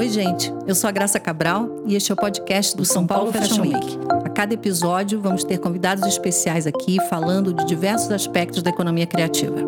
Oi, gente. Eu sou a Graça Cabral e este é o podcast do São Paulo Fashion Week. A cada episódio, vamos ter convidados especiais aqui falando de diversos aspectos da economia criativa.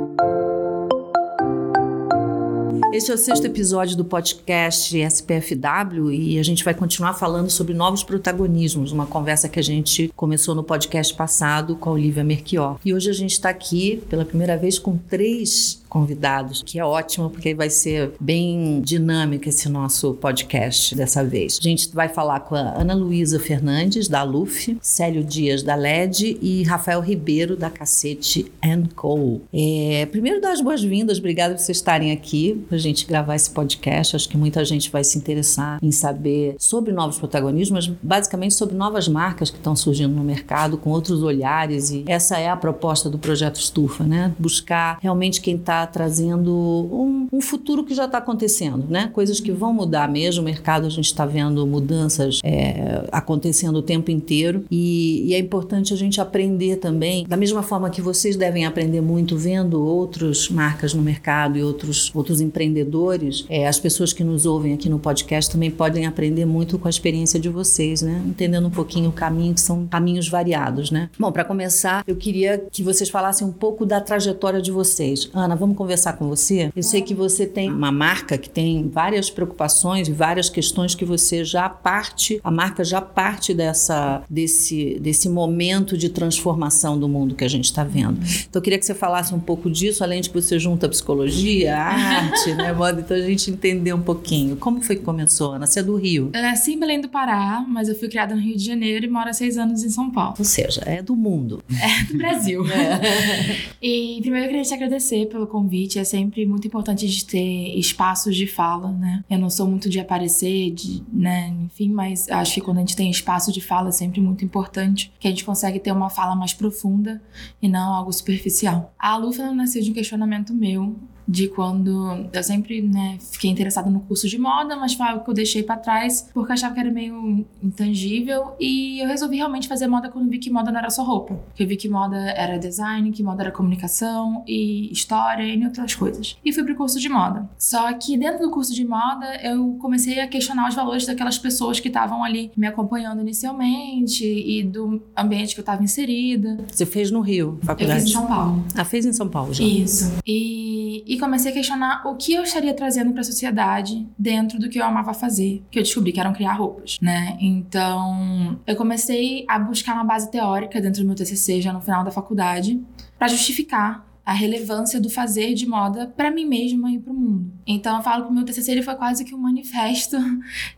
Este é o sexto episódio do podcast SPFW e a gente vai continuar falando sobre novos protagonismos, uma conversa que a gente começou no podcast passado com a Olivia Merchior. E hoje a gente está aqui pela primeira vez com três convidados, que é ótimo porque vai ser bem dinâmico esse nosso podcast dessa vez. A gente vai falar com a Ana Luísa Fernandes, da LUF, Célio Dias, da LED e Rafael Ribeiro, da Cacete Co. É, primeiro, dar as boas-vindas, obrigada por vocês estarem aqui para a gente gravar esse podcast. Acho que muita gente vai se interessar em saber sobre novos protagonismos, basicamente sobre novas marcas que estão surgindo no mercado com outros olhares. E essa é a proposta do projeto Estufa, né? Buscar realmente quem está trazendo um, um, futuro que já está acontecendo, né? Coisas que vão mudar mesmo. O mercado a gente está vendo mudanças é, acontecendo o tempo inteiro e, e, é importante a gente aprender também, da mesma forma que vocês devem aprender muito vendo outras marcas no mercado e outros, outros empreendedores, é, as pessoas que nos ouvem aqui no podcast também podem aprender muito com a experiência de vocês, né? Entendendo um pouquinho o caminho, que são caminhos variados, né? Bom, para começar, eu queria que vocês falassem um pouco da trajetória de vocês. Ana, vamos vamos conversar com você. Eu sei que você tem uma marca que tem várias preocupações e várias questões que você já parte, a marca já parte dessa, desse, desse momento de transformação do mundo que a gente está vendo. Então eu queria que você falasse um pouco disso, além de que você junta a psicologia, a arte, né, moda? Então a gente entender um pouquinho. Como foi que começou, Ana? Você é do Rio? Eu nasci em Belém do Pará, mas eu fui criada no Rio de Janeiro e moro há seis anos em São Paulo. Ou seja, é do mundo. É do Brasil. É. E primeiro eu queria te agradecer pelo convite convite. É sempre muito importante de ter espaços de fala, né? Eu não sou muito de aparecer, de, né? Enfim, mas acho que quando a gente tem espaço de fala é sempre muito importante que a gente consegue ter uma fala mais profunda e não algo superficial. A Lufa nasceu de um questionamento meu de quando eu sempre, né, fiquei interessada no curso de moda, mas foi algo que eu deixei para trás porque eu achava que era meio intangível e eu resolvi realmente fazer moda quando vi que moda não era só roupa. Que eu vi que moda era design, que moda era comunicação e história e outras coisas. E fui pro curso de moda. Só que dentro do curso de moda eu comecei a questionar os valores daquelas pessoas que estavam ali me acompanhando inicialmente e do ambiente que eu estava inserida. Você fez no Rio, faculdade? Eu fiz em São Paulo. Ah, fez em São Paulo já. Isso. E e comecei a questionar o que eu estaria trazendo para a sociedade dentro do que eu amava fazer, que eu descobri que eram criar roupas, né? Então, eu comecei a buscar uma base teórica dentro do meu TCC já no final da faculdade para justificar a relevância do fazer de moda para mim mesma e para o mundo. Então eu falo que o meu TCC ele foi quase que um manifesto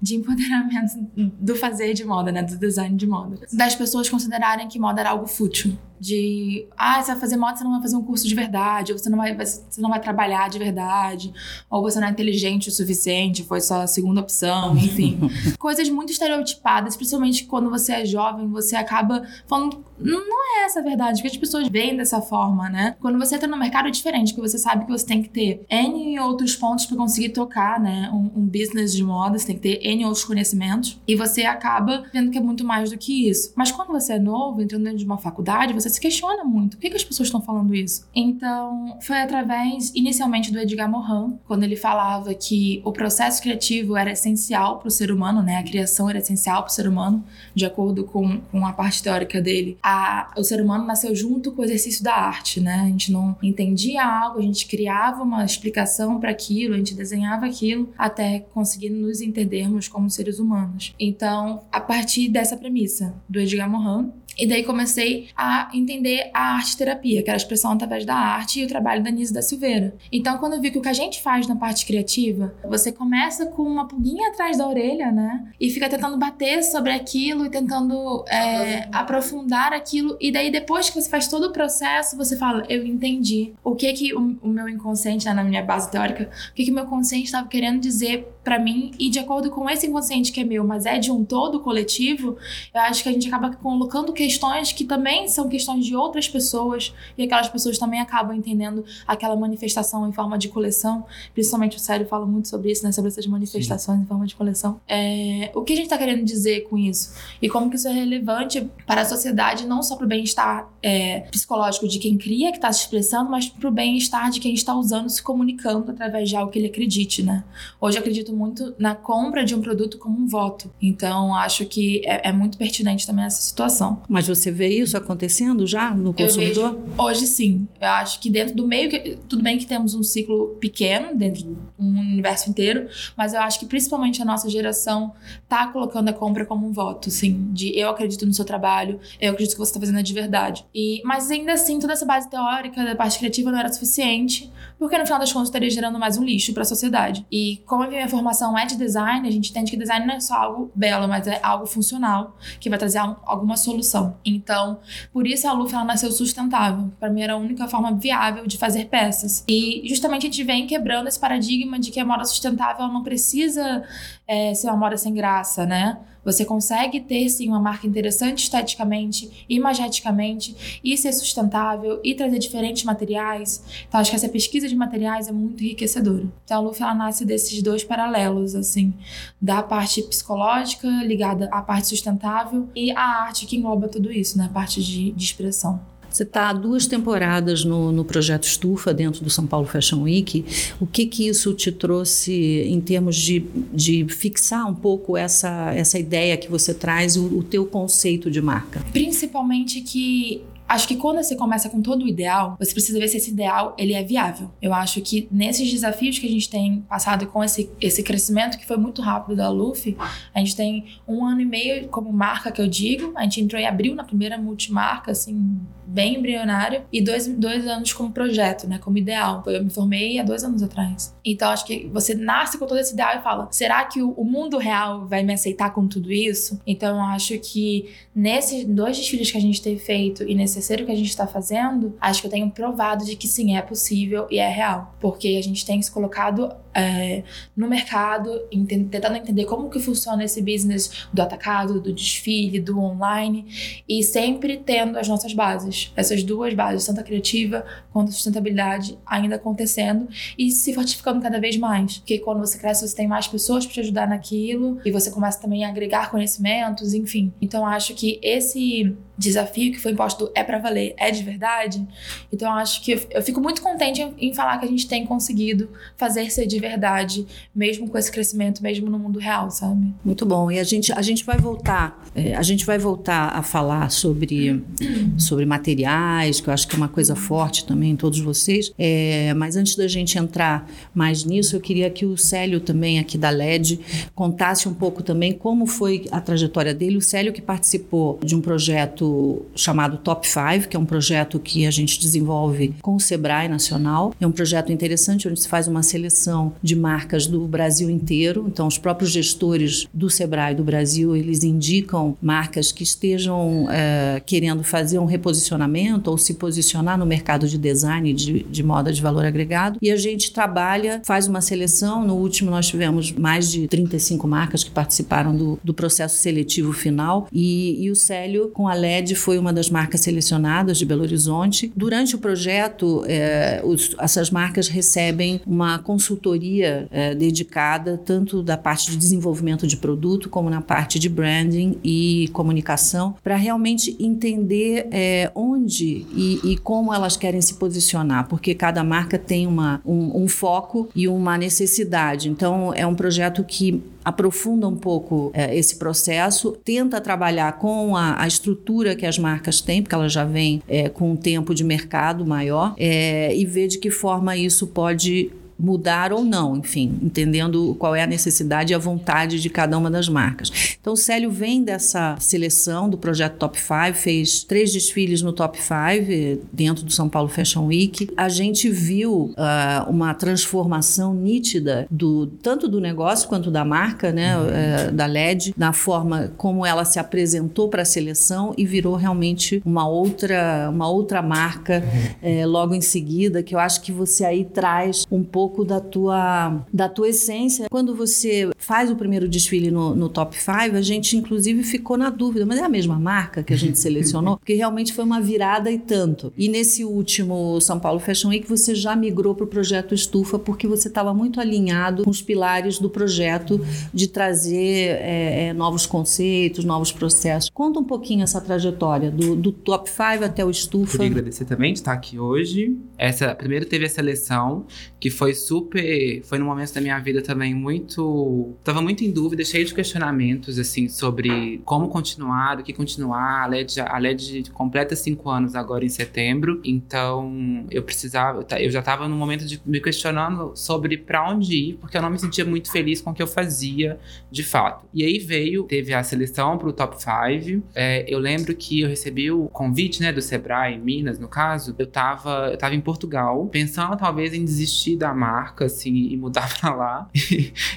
de empoderamento do fazer de moda, né, do design de moda. Das pessoas considerarem que moda era algo fútil, de ah, você vai fazer moda, você não vai fazer um curso de verdade, ou você não vai, você não vai trabalhar de verdade, ou você não é inteligente o suficiente, foi só a segunda opção, enfim. Coisas muito estereotipadas, principalmente quando você é jovem, você acaba falando não é essa a verdade, que as pessoas veem dessa forma, né? Quando você entra no mercado é diferente, que você sabe que você tem que ter N outros pontos para conseguir tocar, né? Um, um, business de moda, você tem que ter N outros conhecimentos, e você acaba vendo que é muito mais do que isso. Mas quando você é novo, entrando dentro de uma faculdade, você se questiona muito. Por que, que as pessoas estão falando isso? Então, foi através, inicialmente, do Edgar Morin, quando ele falava que o processo criativo era essencial para o ser humano, né? A criação era essencial para o ser humano, de acordo com, com a parte teórica dele. A, o ser humano nasceu junto com o exercício da arte, né? A gente não entendia algo, a gente criava uma explicação para aquilo, a gente desenhava aquilo até conseguir nos entendermos como seres humanos. Então, a partir dessa premissa do Edgar Morin, e daí comecei a entender a arte terapia, que era a expressão através da arte e o trabalho da Nise da Silveira. Então, quando eu vi que o que a gente faz na parte criativa, você começa com uma pulguinha atrás da orelha, né? E fica tentando bater sobre aquilo e tentando é, aprofundar aquilo. E daí, depois que você faz todo o processo, você fala: Eu entendi o que que o, o meu inconsciente, né, na minha base teórica, o que que o meu consciente estava querendo dizer para mim. E de acordo com esse inconsciente que é meu, mas é de um todo coletivo, eu acho que a gente acaba colocando questões que também são questões de outras pessoas e aquelas pessoas também acabam entendendo aquela manifestação em forma de coleção. Principalmente o Célio fala muito sobre isso, né? Sobre essas manifestações Sim. em forma de coleção. É, o que a gente está querendo dizer com isso? E como que isso é relevante para a sociedade, não só para o bem-estar é, psicológico de quem cria, que está se expressando, mas para o bem-estar de quem está usando, se comunicando através de algo que ele acredite, né? Hoje eu acredito muito na compra de um produto como um voto. Então, acho que é, é muito pertinente também essa situação. Mas você vê isso acontecendo já no consumidor? Vejo, hoje sim. Eu acho que dentro do meio, que, tudo bem que temos um ciclo pequeno, dentro de um universo inteiro, mas eu acho que principalmente a nossa geração tá colocando a compra como um voto, sim, de eu acredito no seu trabalho, eu acredito que você está fazendo de verdade. E, mas ainda assim, toda essa base teórica da parte criativa não era suficiente, porque no final das contas estaria gerando mais um lixo para a sociedade. E como a minha formação é de design, a gente entende que design não é só algo belo, mas é algo funcional, que vai trazer alguma solução. Então, por isso a Lufa nasceu sustentável. Para mim era a única forma viável de fazer peças. E justamente a gente vem quebrando esse paradigma de que a moda sustentável não precisa é, ser uma moda sem graça, né? Você consegue ter sim uma marca interessante esteticamente, imageticamente, e ser sustentável e trazer diferentes materiais. Então acho que essa pesquisa de materiais é muito enriquecedora. Então a Luffy ela nasce desses dois paralelos, assim, da parte psicológica ligada à parte sustentável e a arte que engloba tudo isso, né? A parte de, de expressão. Você está há duas temporadas no, no projeto Estufa, dentro do São Paulo Fashion Week. O que que isso te trouxe em termos de, de fixar um pouco essa, essa ideia que você traz, o, o teu conceito de marca? Principalmente que Acho que quando você começa com todo o ideal, você precisa ver se esse ideal ele é viável. Eu acho que nesses desafios que a gente tem passado com esse, esse crescimento que foi muito rápido da Luffy, a gente tem um ano e meio como marca que eu digo. A gente entrou em abril na primeira multimarca, assim, bem embrionário, e dois, dois anos como projeto, né? Como ideal. Eu me formei há dois anos atrás. Então acho que você nasce com todo esse ideal e fala: será que o, o mundo real vai me aceitar com tudo isso? Então acho que nesses dois desfiles que a gente tem feito e nesse terceiro que a gente está fazendo, acho que eu tenho provado de que sim, é possível e é real. Porque a gente tem se colocado é, no mercado, tentando entender como que funciona esse business do atacado, do desfile, do online, e sempre tendo as nossas bases. Essas duas bases, tanto a criativa quanto a sustentabilidade, ainda acontecendo e se fortificando cada vez mais. Porque quando você cresce, você tem mais pessoas para te ajudar naquilo, e você começa também a agregar conhecimentos, enfim. Então acho que esse desafio que foi imposto é para valer, é de verdade. Então acho que eu, fico muito contente em, em, falar que a gente tem conseguido fazer ser de verdade, mesmo com esse crescimento, mesmo no mundo real, sabe? Muito bom. E a gente, a gente vai voltar, é, a gente vai voltar a falar sobre, sobre materiais, que eu acho que é uma coisa forte também em todos vocês. É, mas antes da gente entrar mais nisso, eu queria que o Célio também aqui da LED contasse um pouco também como foi a trajetória dele. O Célio que participou de um projeto chamado Top 5, que é um projeto que a gente desenvolve com o Sebrae Nacional. É um projeto interessante onde se faz uma seleção de marcas do Brasil inteiro. Então, os próprios gestores do Sebrae do Brasil, eles indicam marcas que estejam é, querendo fazer um reposicionamento ou se posicionar no mercado de design de, de moda de valor agregado. E a gente trabalha, faz uma seleção. No último, nós tivemos mais de 35 marcas que participaram do, do processo seletivo final. E, e o Célio, com a LED foi uma das marcas selecionadas de Belo Horizonte. Durante o projeto, é, os, essas marcas recebem uma consultoria é, dedicada tanto da parte de desenvolvimento de produto como na parte de branding e comunicação para realmente entender é, onde e, e, como elas querem se posicionar, porque cada marca tem uma, um, um foco e uma necessidade. Então, é um projeto que aprofunda um pouco é, esse processo, tenta trabalhar com a, a, estrutura que as marcas têm, porque elas já vêm é, com um tempo de mercado maior, é, e ver de que forma isso pode mudar ou não, enfim, entendendo qual é a necessidade e a vontade de cada uma das marcas. Então, o Célio vem dessa seleção do projeto Top 5, fez três desfiles no Top 5 eh, dentro do São Paulo Fashion Week. A gente viu uh, uma transformação nítida do tanto do negócio quanto da marca, né, uh, da LED, na forma como ela se apresentou para a seleção e virou realmente uma outra uma outra marca uh, logo em seguida, que eu acho que você aí traz um pouco pouco da tua, da tua essência. Quando você faz o primeiro desfile no, no Top 5, a gente inclusive ficou na dúvida, mas é a mesma marca que a gente selecionou? Porque realmente foi uma virada e tanto. E nesse último São Paulo Fashion Week, você já migrou para o projeto Estufa, porque você estava muito alinhado com os pilares do projeto de trazer é, é, novos conceitos, novos processos. Conta um pouquinho essa trajetória, do, do Top 5 até o Estufa. Queria agradecer também de estar aqui hoje. Essa, primeiro teve a seleção, que foi super. Foi num momento da minha vida também muito. Tava muito em dúvida, cheio de questionamentos, assim, sobre como continuar, o que continuar. A LED, a LED completa cinco anos agora em setembro, então eu precisava. Eu já tava no momento de me questionando sobre para onde ir, porque eu não me sentia muito feliz com o que eu fazia de fato. E aí veio, teve a seleção para o top 5. É, eu lembro que eu recebi o convite, né, do Sebrae, Minas, no caso. Eu tava, eu tava em Portugal, pensando talvez em desistir da marca, assim, e mudar para lá.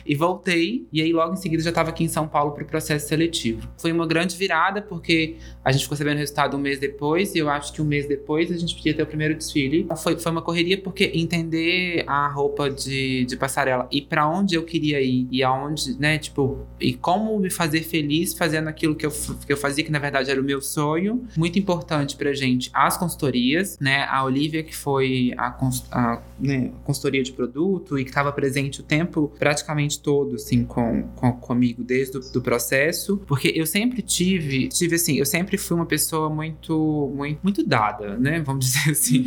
e voltei, e aí logo em seguida já tava aqui em São Paulo para o processo seletivo. Foi uma grande virada, porque a gente ficou sabendo o resultado um mês depois, e eu acho que um mês depois a gente podia ter o primeiro desfile. Foi, foi uma correria, porque entender a roupa de, de passarela e para onde eu queria ir, e aonde, né, tipo, e como me fazer feliz fazendo aquilo que eu, que eu fazia, que na verdade era o meu sonho. Muito importante pra gente as consultorias, né? A Olivia, que foi a, a né, consultoria de produto e que estava presente o tempo praticamente todo, assim, com, com comigo desde o processo, porque eu sempre tive, tive assim, eu sempre fui uma pessoa muito, muito, muito dada, né? Vamos dizer assim,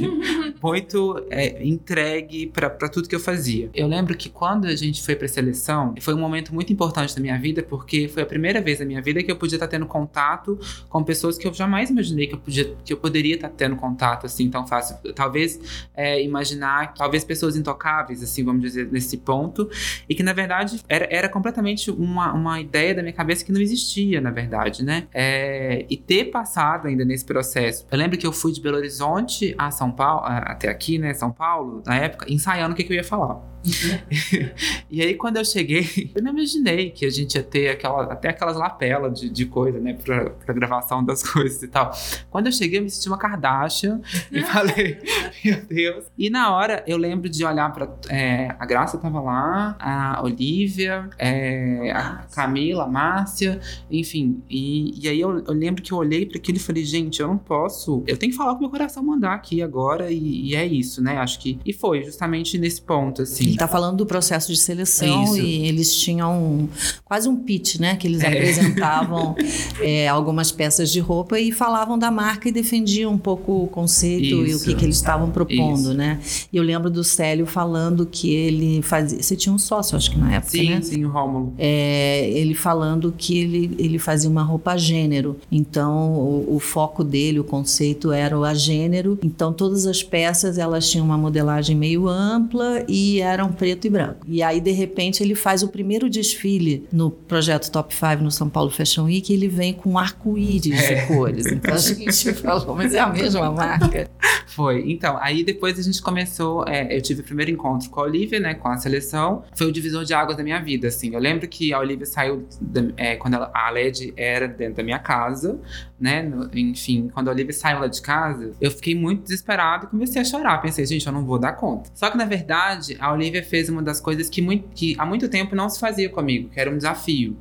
muito é, entregue para tudo que eu fazia. Eu lembro que quando a gente foi para seleção, foi um momento muito importante da minha vida, porque foi a primeira vez na minha vida que eu podia estar tendo contato com pessoas que eu jamais imaginei que eu, podia, que eu poderia estar tendo contato assim tão fácil. Talvez é, imaginar, talvez pessoas intocáveis, assim, vamos dizer, nesse ponto, e que na verdade era, era completamente uma, uma ideia da minha cabeça que não existia, na verdade, né? É, e ter passado ainda nesse processo. Eu lembro que eu fui de Belo Horizonte a São Paulo, até aqui, né, São Paulo, na época, ensaiando o que, que eu ia falar. e aí, quando eu cheguei, eu não imaginei que a gente ia ter aquela, até aquelas lapelas de, de coisa, né, pra, pra gravação das coisas e tal. Quando eu cheguei, eu me senti uma Kardashian e falei, meu Deus. E na hora, eu lembro de olhar pra. É, a Graça tava lá, a Olivia, é, a Camila, a Márcia, enfim. E, e aí eu, eu lembro que eu olhei para aquilo e falei, gente, eu não posso. Eu tenho que falar o que meu coração mandar aqui agora, e, e é isso, né? Acho que. E foi justamente nesse ponto, assim. Ele tá falando do processo de seleção Isso. e eles tinham um, quase um pitch, né? Que eles é. apresentavam é, algumas peças de roupa e falavam da marca e defendiam um pouco o conceito Isso. e o que, que eles estavam propondo, Isso. né? E eu lembro do Célio falando que ele fazia. Você tinha um sócio, acho que na época, sim, né? Sim, o Rômulo. É, ele falando que ele, ele fazia uma roupa a gênero. Então, o, o foco dele, o conceito era o a gênero. Então, todas as peças elas tinham uma modelagem meio ampla e era eram preto e branco. E aí, de repente, ele faz o primeiro desfile no projeto Top 5 no São Paulo Fashion Week e ele vem com arco-íris é. de cores. Então a gente falou, mas é a mesma marca. Foi. Então, aí depois a gente começou. É, eu tive o primeiro encontro com a Olivia, né? Com a seleção. Foi o divisor de águas da minha vida, assim. Eu lembro que a Olivia saiu da, é, quando ela, a LED era dentro da minha casa, né? No, enfim, quando a Olivia saiu lá de casa, eu fiquei muito desesperado e comecei a chorar. Pensei, gente, eu não vou dar conta. Só que, na verdade, a Olivia fez uma das coisas que, muito, que há muito tempo não se fazia comigo, que era um desafio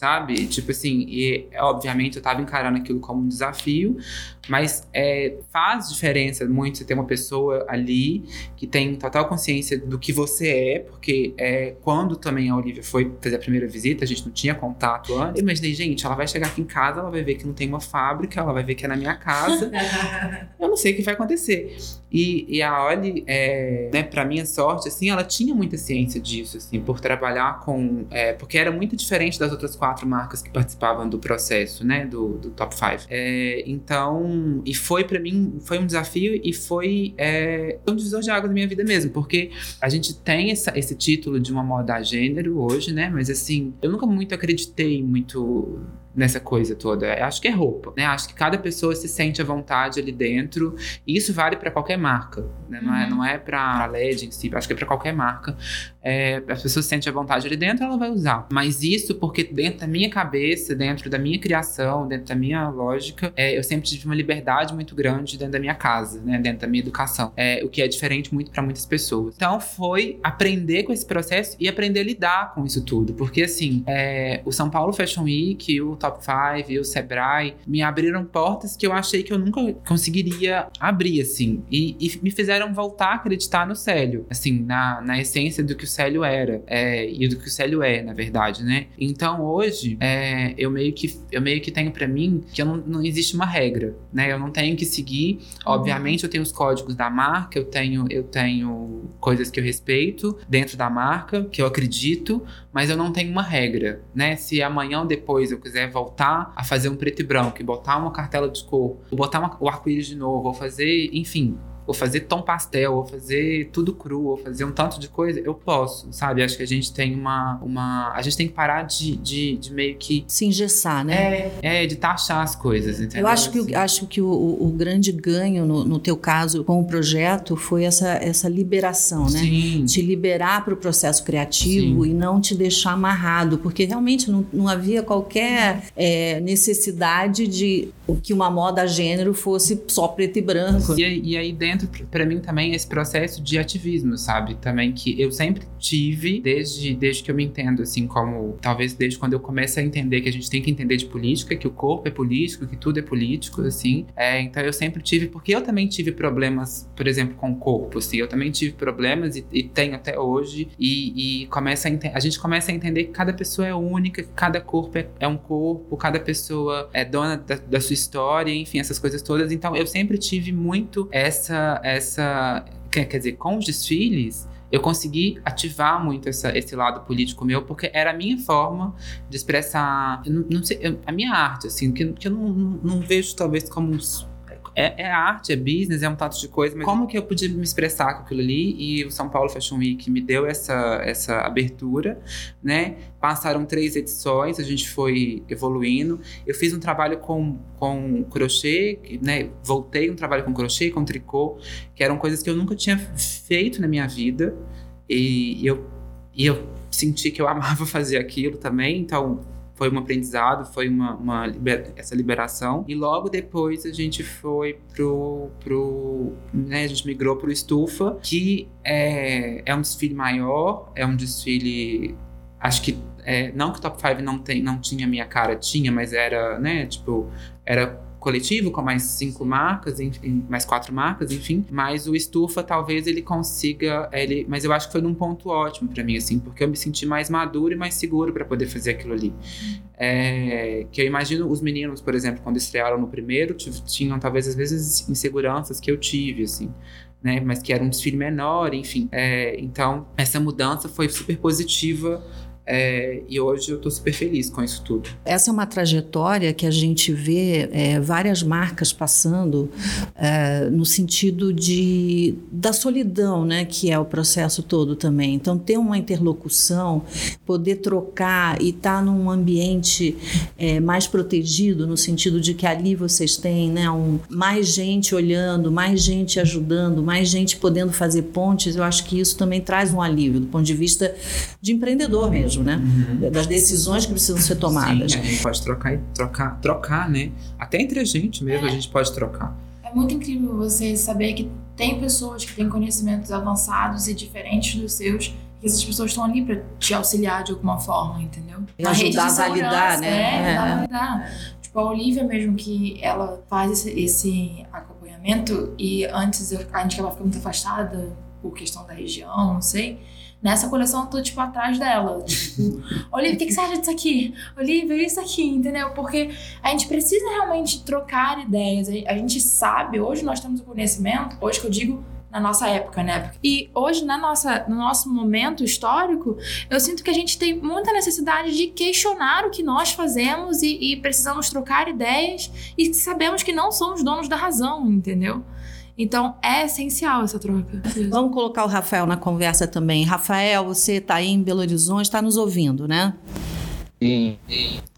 sabe? Tipo assim, e obviamente eu tava encarando aquilo como um desafio, mas é, faz diferença muito você ter uma pessoa ali que tem total consciência do que você é, porque é, quando também a Olivia foi fazer a primeira visita, a gente não tinha contato antes. Eu imaginei, gente, ela vai chegar aqui em casa, ela vai ver que não tem uma fábrica, ela vai ver que é na minha casa. eu não sei o que vai acontecer. E, e a Oli, é, né, pra minha sorte, assim, ela tinha muita ciência disso, assim, por trabalhar com. É, porque era muito diferente das outras quatro marcas que participavam do processo, né, do, do Top 5. É, então, e foi para mim, foi um desafio e foi é, um divisor de água da minha vida mesmo, porque a gente tem essa, esse título de uma moda gênero hoje, né, mas assim, eu nunca muito acreditei muito nessa coisa toda. Eu acho que é roupa, né? Acho que cada pessoa se sente à vontade ali dentro. E isso vale para qualquer marca, né? Não é, Uhum. não é para LED em si, acho que é para qualquer marca. É, as pessoas se sentem à vontade ali dentro, ela vai usar. Mas isso porque dentro da minha cabeça, dentro da minha criação, dentro da minha lógica, é, eu sempre tive uma liberdade muito grande dentro da minha casa, né? Dentro da minha educação. É, o que é diferente muito para muitas pessoas. Então foi aprender com esse processo e aprender a lidar com isso tudo. Porque assim, é, o São Paulo Fashion Week, o Top 5 e o Sebrae me abriram portas que eu achei que eu nunca conseguiria abrir, assim. E, e me fizeram voltar a acreditar no Célio, assim, na, na essência do que o Célio era. é, e do que o Célio é, na verdade, né? Então hoje, é, eu, meio que, eu meio que tenho pra mim que não, não existe uma regra, né? Eu não tenho que seguir. Obviamente, eu tenho os códigos da marca, eu tenho, eu tenho coisas que eu respeito dentro da marca, que eu acredito, mas eu não tenho uma regra, né? Se amanhã ou depois eu quiser voltar a fazer um preto e branco e botar uma cartela de cor, ou botar uma- o arco-íris de novo, ou fazer, enfim, ou fazer tom pastel, ou fazer tudo cru, ou fazer um tanto de coisa, eu posso, sabe? Acho que a gente tem uma. uma a gente tem que parar de, de, de meio que. Se engessar, né? É, é, de taxar as coisas, entendeu? Eu acho que, Assim. o- acho que o, o- o grande ganho no, no teu caso com o projeto foi essa, essa liberação, né? Sim. Te liberar para o processo criativo e não te deixar amarrado, porque realmente não, não havia qualquer é, necessidade de que uma moda gênero fosse só preto e branco. E, e aí dentro, pra mim também, esse processo de ativismo, sabe? Também que eu sempre tive, desde, desde que eu me entendo, assim, como... Talvez desde quando eu começo a entender que a gente tem que entender de política, que o corpo é político, que tudo é político, assim. É, então eu sempre tive... Porque eu também tive problemas, por exemplo, com o corpo, assim. Eu também tive problemas e, e tenho até hoje. E, e começa a, a gente começa a entender que cada pessoa é única, que cada corpo é, é um corpo, cada pessoa é dona da, da sua história, enfim, essas coisas todas. Então eu sempre tive muito essa. essa quer, dizer, com os desfiles. Eu consegui ativar muito essa, esse lado político meu, porque era a minha forma de expressar não, não sei, a minha arte, assim, que, que eu não, não, não vejo talvez como é, é arte, é business, é um tanto de coisa, mas como que eu podia me expressar com aquilo ali? E o São Paulo Fashion Week me deu essa, essa abertura, né? Passaram três edições, a gente foi evoluindo. Eu fiz um trabalho com, com crochê, né? Voltei um trabalho com crochê, com tricô, que eram coisas que eu nunca tinha feito na minha vida. E eu, e eu senti que eu amava fazer aquilo também, então foi um aprendizado, foi uma, uma essa liberação. E logo depois a gente foi pro. pro né, a gente migrou pro Estufa, que é, é um desfile maior, é um desfile. Acho que. é, não que o Top 5 não, tem, não tinha minha cara, tinha, mas era, né, tipo, era coletivo com mais cinco marcas, enfim, mais quatro marcas, enfim. Mas o Estufa talvez ele consiga, ele, mas eu acho que foi num ponto ótimo pra mim, assim, porque eu me senti mais maduro e mais seguro pra poder fazer aquilo ali. É, que eu imagino os meninos, por exemplo, quando estrearam no primeiro, tinham talvez às vezes inseguranças que eu tive, assim. Né, mas que era um desfile menor, enfim. É, então, essa mudança foi super positiva é, e hoje eu tô super feliz com isso tudo. Essa é uma trajetória que a gente vê é, várias marcas passando é, no sentido de da solidão, né, que é o processo todo também. Então ter uma interlocução, poder trocar e estar num ambiente é, mais protegido no sentido de que ali vocês têm, né, um, mais gente olhando, mais gente ajudando, mais gente podendo fazer pontes. Eu acho que isso também traz um alívio do ponto de vista de empreendedor mesmo, né, das decisões que precisam ser tomadas. Sim, a gente pode trocar e trocar, trocar, né? Até entre a gente mesmo a gente pode trocar. É muito incrível você saber que tem pessoas que têm conhecimentos avançados e diferentes dos seus, que essas pessoas estão ali para te auxiliar de alguma forma, entendeu? E ajudar de a validar, né? É, É. ajudar a validar. Tipo, a Olivia mesmo, que ela faz esse, esse acompanhamento e antes eu, a gente ela fica muito afastada por questão da região, não sei. Nessa coleção eu tô, tipo, atrás dela. Tipo, Olivia, o que, que você acha disso aqui? Olivia, isso aqui, entendeu? Porque a gente precisa realmente trocar ideias. A gente sabe, hoje nós temos o conhecimento, hoje que eu digo na nossa época, né? E hoje, na nossa, no nosso momento histórico, eu sinto que a gente tem muita necessidade de questionar o que nós fazemos e, e precisamos trocar ideias e sabemos que não somos donos da razão, entendeu? Então é essencial essa troca. Vamos colocar o Rafael na conversa também. Rafael, você está aí em Belo Horizonte, está nos ouvindo, né?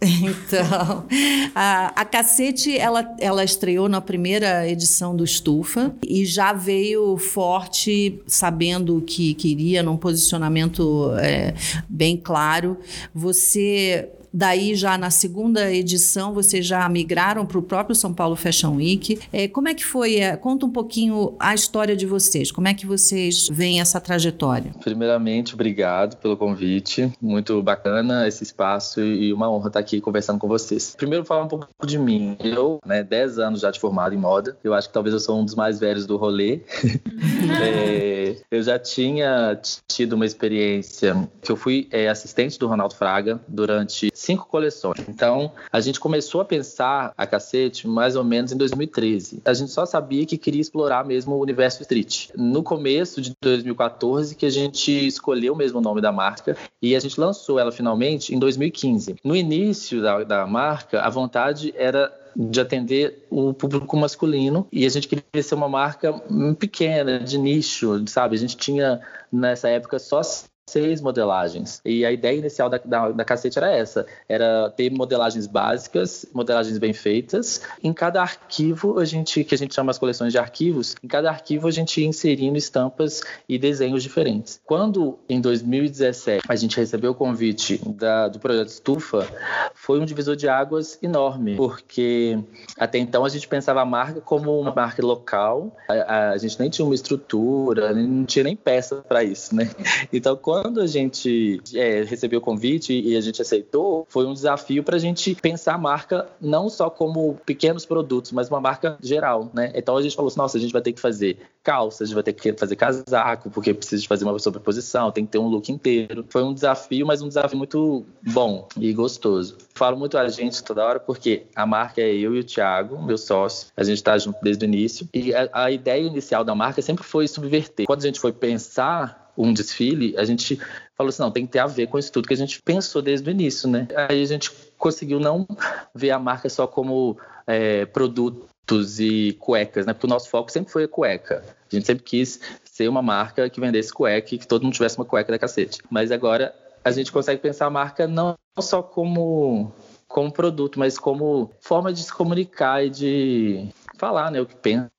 Então, a, a Cacete, ela, ela estreou na primeira edição do Estufa e já veio forte, sabendo o que queria, num posicionamento é, bem claro. Você Daí, já na segunda edição, vocês já migraram para o próprio São Paulo Fashion Week. É, como é que foi? É, conta um pouquinho a história de vocês. Como é que vocês veem essa trajetória? Primeiramente, obrigado pelo convite. Muito bacana esse espaço e uma honra estar aqui conversando com vocês. Primeiro, falar um pouco de mim. Eu, né, 10 anos já de formado em moda. Eu acho que talvez eu sou um dos mais velhos do rolê. é, eu já tinha tido uma experiência que eu fui é, assistente do Ronaldo Fraga durante cinco coleções. Então, a gente começou a pensar a cacete mais ou menos em 2013. A gente só sabia que queria explorar mesmo o universo street. No começo de 2014 que a gente escolheu mesmo o nome da marca e a gente lançou ela finalmente em 2015. No início da, da marca, a vontade era de atender o público masculino e a gente queria ser uma marca pequena, de nicho, sabe? A gente tinha nessa época só seis modelagens. E a ideia inicial da, da, da Cacete era essa: era ter modelagens básicas, modelagens bem feitas. Em cada arquivo, a gente, que a gente chama as coleções de arquivos, em cada arquivo a gente ia inserindo estampas e desenhos diferentes. Quando, em 2017, a gente recebeu o convite da, do projeto Estufa, foi um divisor de águas enorme, porque até então a gente pensava a marca como uma marca local, a, a, a gente nem tinha uma estrutura, não tinha nem peça para isso, né? Então, quando a gente é, recebeu o convite e a gente aceitou, foi um desafio para a gente pensar a marca não só como pequenos produtos, mas uma marca geral, né? Então a gente falou assim, nossa, a gente vai ter que fazer calça, a gente vai ter que fazer casaco, porque precisa fazer uma sobreposição, tem que ter um look inteiro. Foi um desafio, mas um desafio muito bom e gostoso. Falo muito a gente toda hora porque a marca é eu e o Thiago, meu sócio. A gente está junto desde o início. E a, a ideia inicial da marca sempre foi subverter. Quando a gente foi pensar um desfile, a gente falou assim, não, tem que ter a ver com isso tudo que a gente pensou desde o início, né? Aí a gente conseguiu não ver a marca só como é, produtos e cuecas, né? Porque o nosso foco sempre foi a cueca. A gente sempre quis ser uma marca que vendesse cueca e que todo mundo tivesse uma cueca da cacete. Mas agora a gente consegue pensar a marca não só como como produto, mas como forma de se comunicar e de falar, né, o que pensa.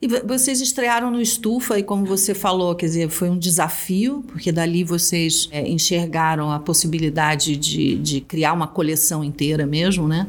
E vocês estrearam no Estufa e como você falou, quer dizer, foi um desafio, porque dali vocês é, enxergaram a possibilidade de, de criar uma coleção inteira mesmo, né?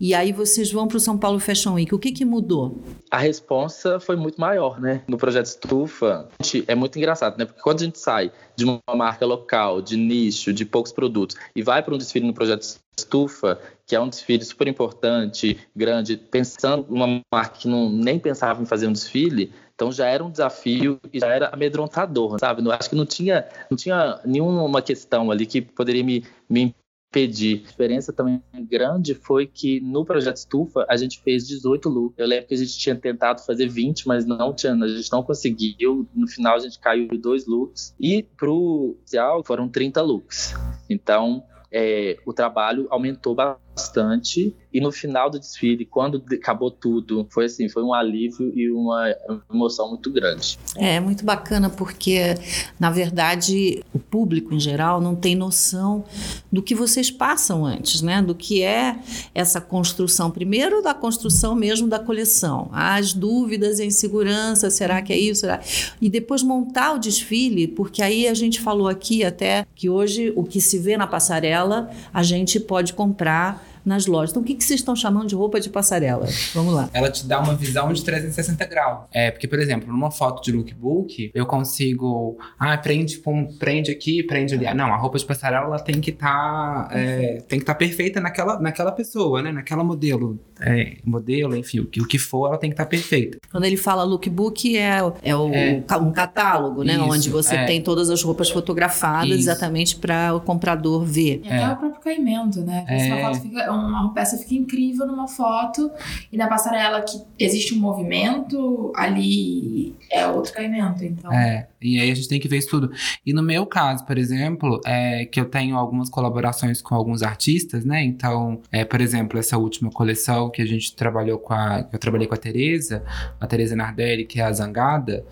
E aí vocês vão para o São Paulo Fashion Week. O que, que mudou? A resposta foi muito maior, né? No projeto Estufa, é muito engraçado, né? Porque quando a gente sai de uma marca local, de nicho, de poucos produtos, e vai para um desfile no projeto Estufa, que é um desfile super importante, grande, pensando numa marca que não, nem pensava em fazer um desfile, então já era um desafio e já era amedrontador, sabe? Eu acho que não tinha, não tinha nenhuma questão ali que poderia me, me impedir. A diferença também grande foi que no projeto Estufa a gente fez 18 looks. Eu lembro que a gente tinha tentado fazer 20, mas não tinha, a gente não conseguiu. No final a gente caiu em dois looks. E pro social foram 30 looks. Então, é, o trabalho aumentou bastante e no final do desfile, quando acabou tudo, foi assim, foi um alívio e uma emoção muito grande. É, muito bacana porque, na verdade, o público em geral não tem noção do que vocês passam antes, né? Do que é essa construção. Primeiro, da construção mesmo da coleção. As dúvidas, a insegurança, será que é isso? Será? E depois montar o desfile, porque aí a gente falou aqui até que hoje o que se vê na passarela, a gente pode comprar nas lojas. Então, o que, que vocês estão chamando de roupa de passarela? Vamos lá. Ela te dá uma visão de 360 graus. É, porque, por exemplo, numa foto de lookbook, eu consigo. Ah, prende, prende aqui, prende ali. Ah, não, a roupa de passarela ela tem que estar. Tá, é, tem que estar tá perfeita naquela, naquela pessoa, né? Naquela modelo. É, modelo, enfim, o que, o que for, ela tem que estar tá perfeita. Quando ele fala lookbook, é, é, o, é um catálogo, né? Isso, Onde você é. tem todas as roupas fotografadas Isso. exatamente para o comprador ver. E até é. o próprio caimento, né? Porque é. foto fica uma peça fica incrível numa foto e na passarela que existe um movimento, ali é outro caimento, então... É, e aí a gente tem que ver isso tudo. E no meu caso, por exemplo, é que eu tenho algumas colaborações com alguns artistas, né? Então, é, por exemplo, essa última coleção que a gente trabalhou com a... Eu trabalhei com a Tereza, a Tereza Nardelli, que é a Zangada,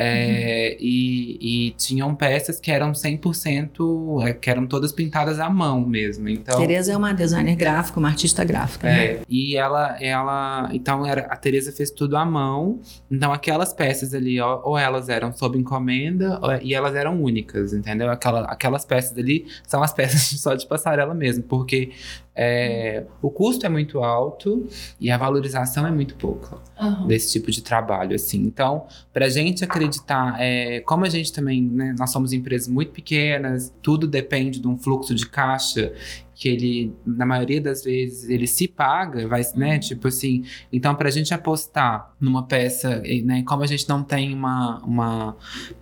É, uhum. e, e, tinham peças que eram 100%, é, que eram todas pintadas à mão mesmo. Então, Tereza é uma designer gráfica, uma artista gráfica. É, né? e ela, ela então era, a Tereza fez tudo à mão. Então aquelas peças ali, ó, ou elas eram sob encomenda, ou, e elas eram únicas, entendeu? Aquela, aquelas peças ali são as peças só de passarela mesmo, porque é, o custo é muito alto e a valorização é muito pouca uhum. desse tipo de trabalho, assim. Então, para a gente acreditar, é, como a gente também, né, nós somos empresas muito pequenas, tudo depende de um fluxo de caixa que ele, na maioria das vezes, ele se paga, vai, né? Uhum. Tipo assim, então para a gente apostar numa peça, né? Como a gente não tem uma, uma,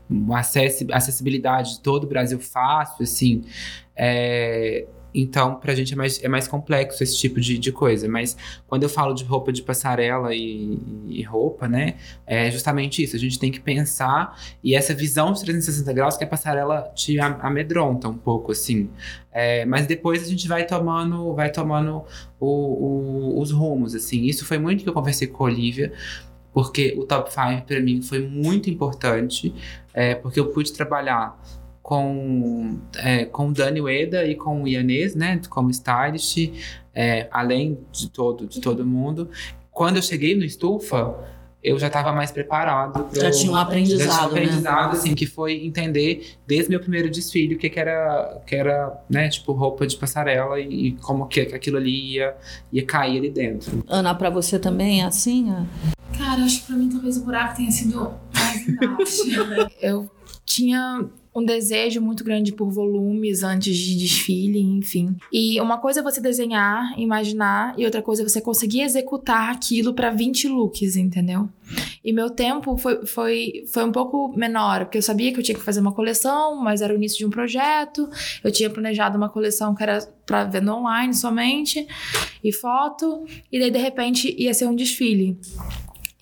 uma acessibilidade de todo o Brasil fácil, assim, é, então, pra gente é mais, é mais complexo esse tipo de, de coisa. Mas quando eu falo de roupa de passarela e, e, roupa, né? É justamente isso. A gente tem que pensar e essa visão de 360 graus que a passarela te amedronta um pouco, assim. É, mas depois a gente vai tomando, vai tomando o, o, os rumos, assim. Isso foi muito que eu conversei com a Olivia porque o top 5 para mim foi muito importante, é, porque eu pude trabalhar com, é, com o Dani Ueda e com o Ianês, né, como stylist, é, além de todo, de todo mundo. Quando eu cheguei no Estufa, eu já estava mais preparado. Pro, já tinha um aprendizado, já tinha um aprendizado, né? assim, que foi entender desde meu primeiro desfile o que, que era, que era, né, tipo, roupa de passarela e, e como que aquilo ali ia, ia cair ali dentro. Ana, para você também é assim? Cara, acho que pra mim talvez o buraco tenha sido mais embaixo. eu tinha um desejo muito grande por volumes antes de desfile, enfim. E uma coisa é você desenhar, imaginar, e outra coisa é você conseguir executar aquilo para 20 looks, entendeu? E meu tempo foi, foi, foi um pouco menor, porque eu sabia que eu tinha que fazer uma coleção, mas era o início de um projeto. Eu tinha planejado uma coleção que era para venda online somente, e foto, e daí de repente ia ser um desfile.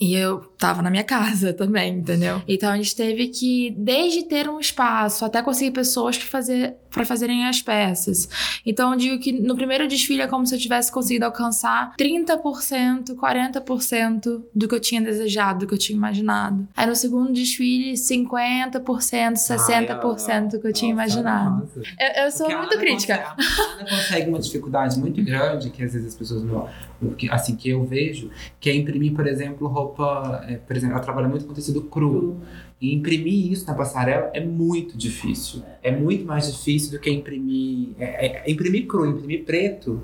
E eu tava na minha casa também, entendeu? Então a gente teve que, desde ter um espaço até conseguir pessoas para fazer para fazerem as peças. Então eu digo que no primeiro desfile é como se eu tivesse conseguido alcançar 30%, 40% do que eu tinha desejado, do que eu tinha imaginado. Aí no segundo desfile, 50%, 60% do que eu tinha imaginado. Eu, eu, sou Porque muito crítica. Consegue, a Ana consegue uma dificuldade muito grande que às vezes as pessoas não. Assim, que eu vejo, que é imprimir, por exemplo, roupa. É, por exemplo, ela trabalha muito com tecido cru. E imprimir isso na passarela é muito difícil. É muito mais difícil do que imprimir. É, é, imprimir cru, imprimir preto.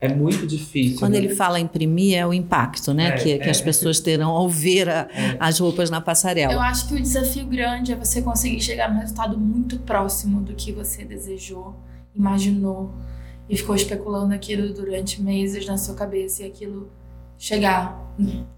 É muito difícil. Quando né? ele fala imprimir, é o impacto, né? É, que, é, que as pessoas terão ao ver a, é. as roupas na passarela. Eu acho que o desafio grande é você conseguir chegar no resultado muito próximo do que você desejou, imaginou e ficou especulando aquilo durante meses na sua cabeça e aquilo chegar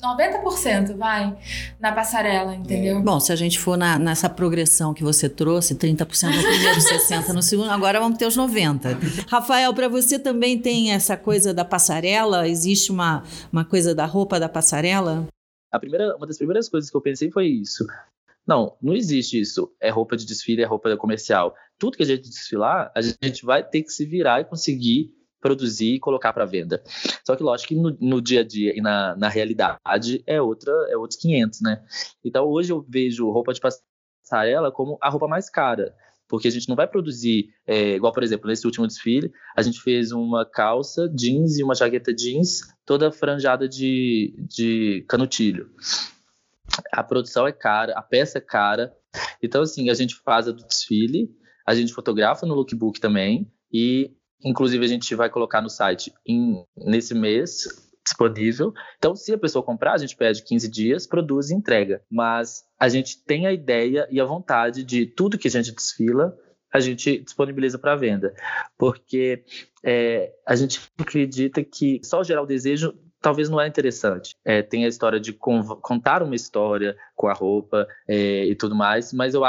90% vai na passarela, entendeu? Bom, se a gente for na, nessa progressão que você trouxe, 30% no primeiro, 60% no segundo, agora vamos ter os 90%. Rafael, para você também tem essa coisa da passarela? Existe uma, uma coisa da roupa da passarela? A primeira, uma das primeiras coisas que eu pensei foi isso. Não, não existe isso. É roupa de desfile, é roupa comercial. Tudo que a gente desfilar, a gente vai ter que se virar e conseguir produzir e colocar para venda. Só que lógico que no, no, dia a dia e na, na realidade é outra é outros 500, né? Então hoje eu vejo roupa de passarela como a roupa mais cara, porque a gente não vai produzir é, igual por exemplo nesse último desfile a gente fez uma calça jeans e uma jaqueta jeans toda franjada de, de canutilho. A produção é cara, a peça é cara. Então assim a gente faz a do desfile, a gente fotografa no lookbook também e Inclusive, a gente vai colocar no site em, nesse mês disponível. Então, se a pessoa comprar, a gente pede 15 dias, produz e entrega. Mas a gente tem a ideia e a vontade de tudo que a gente desfila, a gente disponibiliza para venda. Porque é, a gente acredita que só gerar o desejo talvez não é interessante. É, tem a história de contar uma história com a roupa é, e tudo mais, mas eu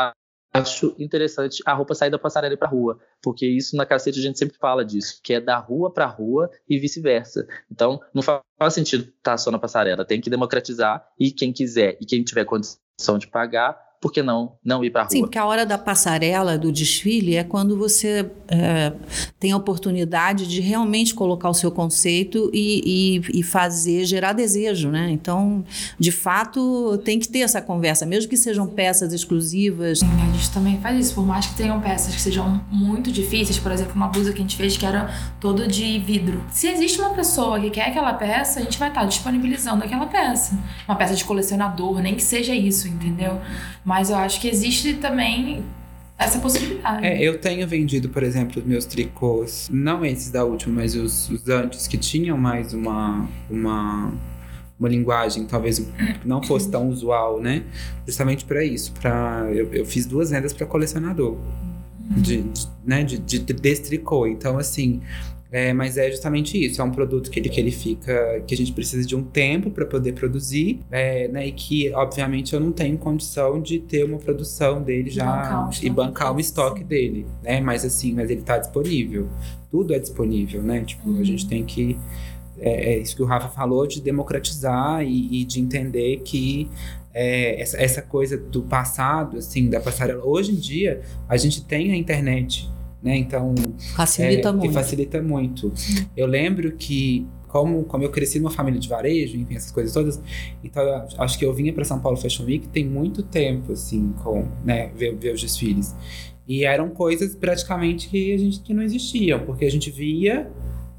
acho interessante a roupa sair da passarela para rua, porque isso na cacete a gente sempre fala disso, que é da rua para rua e vice-versa. Então, não faz sentido estar tá só na passarela, tem que democratizar e quem quiser e quem tiver condição de pagar por que não não ir para a rua? Sim, porque a hora da passarela, do desfile, é quando você é, tem a oportunidade de realmente colocar o seu conceito e, e, e, fazer, gerar desejo, né? Então, de fato, tem que ter essa conversa, mesmo que sejam peças exclusivas. Sim, a gente também faz isso, por mais que tenham peças que sejam muito difíceis, por exemplo, uma blusa que a gente fez que era todo de vidro. Se existe uma pessoa que quer aquela peça, a gente vai estar disponibilizando aquela peça. Uma peça de colecionador, nem que seja isso, entendeu? Mas eu acho que existe também essa possibilidade. É, eu tenho vendido, por exemplo, os meus tricôs, não esses da última, mas os, os antes que tinham mais uma, uma, uma linguagem talvez não fosse tão usual, né? Justamente para isso, para eu, eu fiz duas vendas para colecionador. De, de, né, de, de, tricô. Então, assim, é, mas é justamente isso, é um produto que ele, que ele fica, que a gente precisa de um tempo para poder produzir, é, né, e que obviamente eu não tenho condição de ter uma produção dele já bancar e bancar o estoque dele, né, mas assim, mas ele está disponível, tudo é disponível, né, tipo, uhum. a gente tem que é, é, isso que o Rafa falou de democratizar e, e de entender que é, essa, essa coisa do passado, assim, da passarela. Hoje em dia, a gente tem a internet, né? Então facilita é, muito. facilita muito. Eu lembro que como, como eu cresci numa família de varejo, enfim, essas coisas todas, então acho que eu vinha para São Paulo Fashion Week tem muito tempo, assim, com, né, ver, ver os desfiles. E eram coisas praticamente que a gente que não existiam, porque a gente via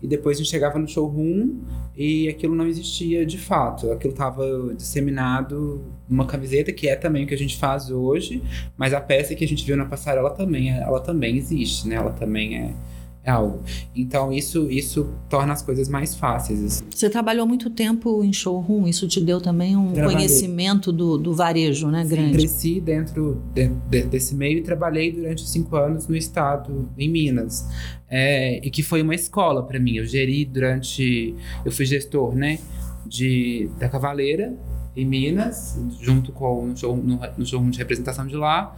e depois a gente chegava no showroom e aquilo não existia de fato. Aquilo estava disseminado numa camiseta, que é também o que a gente faz hoje, mas a peça que a gente viu na passarela também, ela também existe, né? Ela também é é algo. Então isso isso torna as coisas mais fáceis. Assim. Você trabalhou muito tempo em showroom, isso te deu também um trabalhei. conhecimento do, do varejo, né, grande? Sim, cresci dentro de, de, desse meio e trabalhei durante cinco anos no estado, em Minas, é, e que foi uma escola para mim. Eu geri durante, eu fui gestor, né, de da Cavaleira em Minas, junto com no showroom, no, no showroom de representação de lá.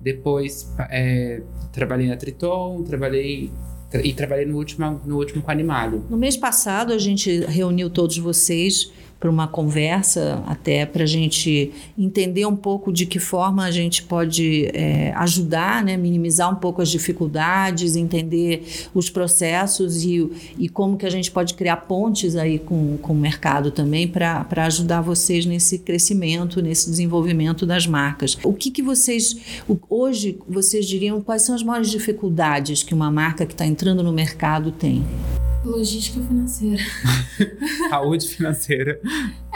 Depois é, trabalhei na Triton, trabalhei e trabalhei no último, no último com Animalho. No mês passado, a gente reuniu todos vocês para uma conversa, até para a gente entender um pouco de que forma a gente pode é, ajudar, né, minimizar um pouco as dificuldades, entender os processos e, e como que a gente pode criar pontes aí com, com o mercado também para ajudar vocês nesse crescimento, nesse desenvolvimento das marcas. O que, que vocês, hoje, vocês diriam quais são as maiores dificuldades que uma marca que está entrando no mercado tem? Logística financeira. Saúde financeira.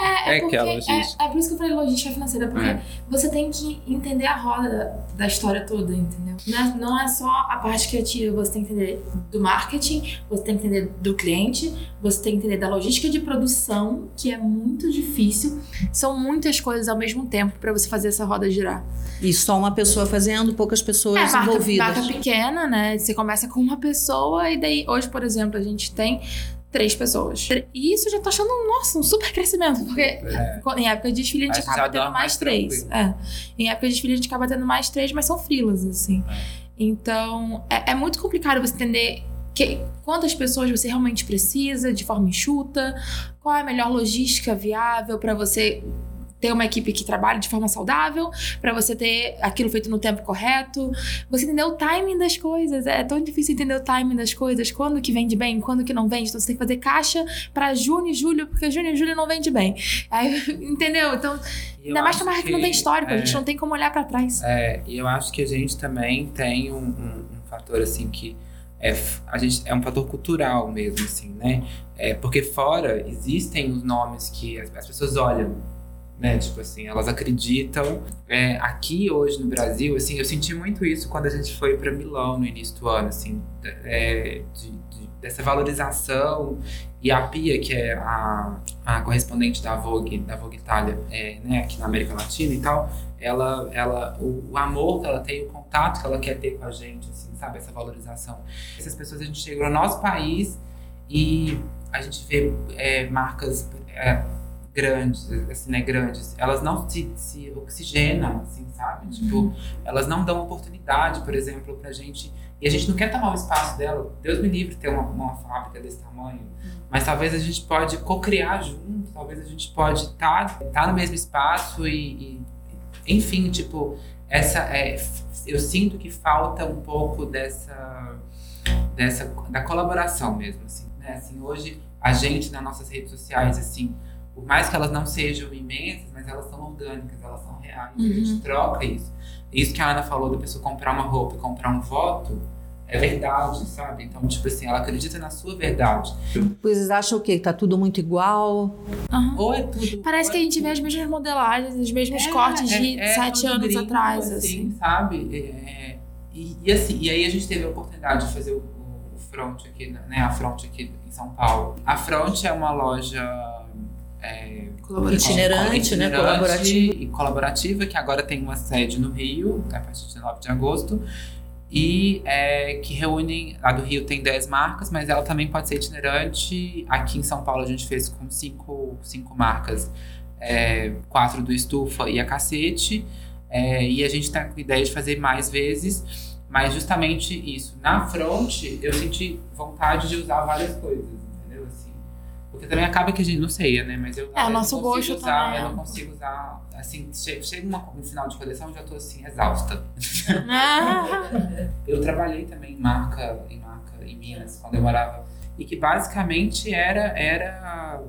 É, é, é porque, é, é, por isso que eu falei logística financeira, porque é. você tem que entender a roda da, da história toda, entendeu? Não é, não é, só a parte criativa, você tem que entender do marketing, você tem que entender do cliente, você tem que entender da logística de produção, que é muito difícil. São muitas coisas ao mesmo tempo para você fazer essa roda girar. E só uma pessoa fazendo, poucas pessoas é, marca, envolvidas. Marca pequena, né? Você começa com uma pessoa e daí, hoje, por exemplo, a gente tem três pessoas. E isso já tô achando, nossa, um super crescimento, porque é. em época de desfile a gente acaba tendo mais, mais três. É. Em época de desfile a gente acaba tendo mais três, mas são frilas, assim. É. Então, é, é, muito complicado você entender que, quantas pessoas você realmente precisa de forma enxuta, qual é a melhor logística viável para você ter uma equipe que trabalhe de forma saudável, para você ter aquilo feito no tempo correto. Você entender o timing das coisas. É tão difícil entender o timing das coisas. Quando que vende bem, quando que não vende. Então você tem que fazer caixa para junho e julho, porque junho e julho não vende bem. Aí, entendeu? Então, eu ainda mais que uma marca que não tem histórico, é, a gente não tem como olhar para trás. É, e eu acho que a gente também tem um, um, um fator assim que é, a gente, é um fator cultural mesmo, assim, né? É, porque fora existem os nomes que as, as pessoas olham né? Tipo assim, elas acreditam. É, aqui hoje no Brasil, assim, eu senti muito isso quando a gente foi para Milão no início do ano, assim, é, de, de, dessa valorização. E a Pia, que é a, a correspondente da Vogue, da Vogue Itália, é, né, aqui na América Latina e tal, ela, ela, o, o, amor que ela tem, o contato que ela quer ter com a gente, assim, sabe? Essa valorização. Essas pessoas, a gente chega no nosso país e a gente vê é, marcas é, grandes, assim, né, grandes, elas não se, se oxigenam, assim, sabe? Uhum. Tipo, elas não dão oportunidade, por exemplo, pra gente. E a gente não quer tomar o espaço dela. Deus me livre ter uma, uma fábrica desse tamanho. Mas talvez a gente pode co-criar junto, talvez a gente pode estar tá, tá no mesmo espaço e, e Enfim, tipo, essa é, eu sinto que falta um pouco dessa, dessa da colaboração mesmo, assim, né? Assim, hoje a gente nas nossas redes sociais, assim, por mais que elas não sejam imensas, mas elas são orgânicas, elas são reais. Uhum. A gente uhum. troca isso. Isso que a Ana falou da pessoa comprar uma roupa e comprar um voto, é verdade, sabe? Então, tipo assim, ela acredita na sua verdade. Vocês acham o quê? Tá tudo muito igual? Uhum. Ou é tudo. Parece que a gente vê as mesmas modelagens, os mesmos é, cortes de é, é sete anos gringo, atrás, assim, assim. sabe? É, e, e, assim, e aí a gente teve a oportunidade de fazer o, o front aqui, né? A front aqui em São Paulo. A front é uma loja é, itinerante, itinerante, né? Colaborativa. E colaborativa, que agora tem uma sede no Rio, a partir de 9 de agosto e é, que reúnem. A do Rio tem 10 marcas, mas ela também pode ser itinerante. Aqui em São Paulo a gente fez com cinco, cinco marcas, é, quatro do Estufa e a Cacete. É, e a gente está com a ideia de fazer mais vezes, mas justamente isso. Na front, eu senti vontade de usar várias coisas. Porque também acaba que a gente não sei, né? Mas eu, é, o nosso gosto usar, também. Eu não consigo usar. Assim, chega, uma, um final de coleção eu já tô assim, exausta. eu trabalhei também em marca, em marca em Minas, quando eu morava. E que basicamente era, era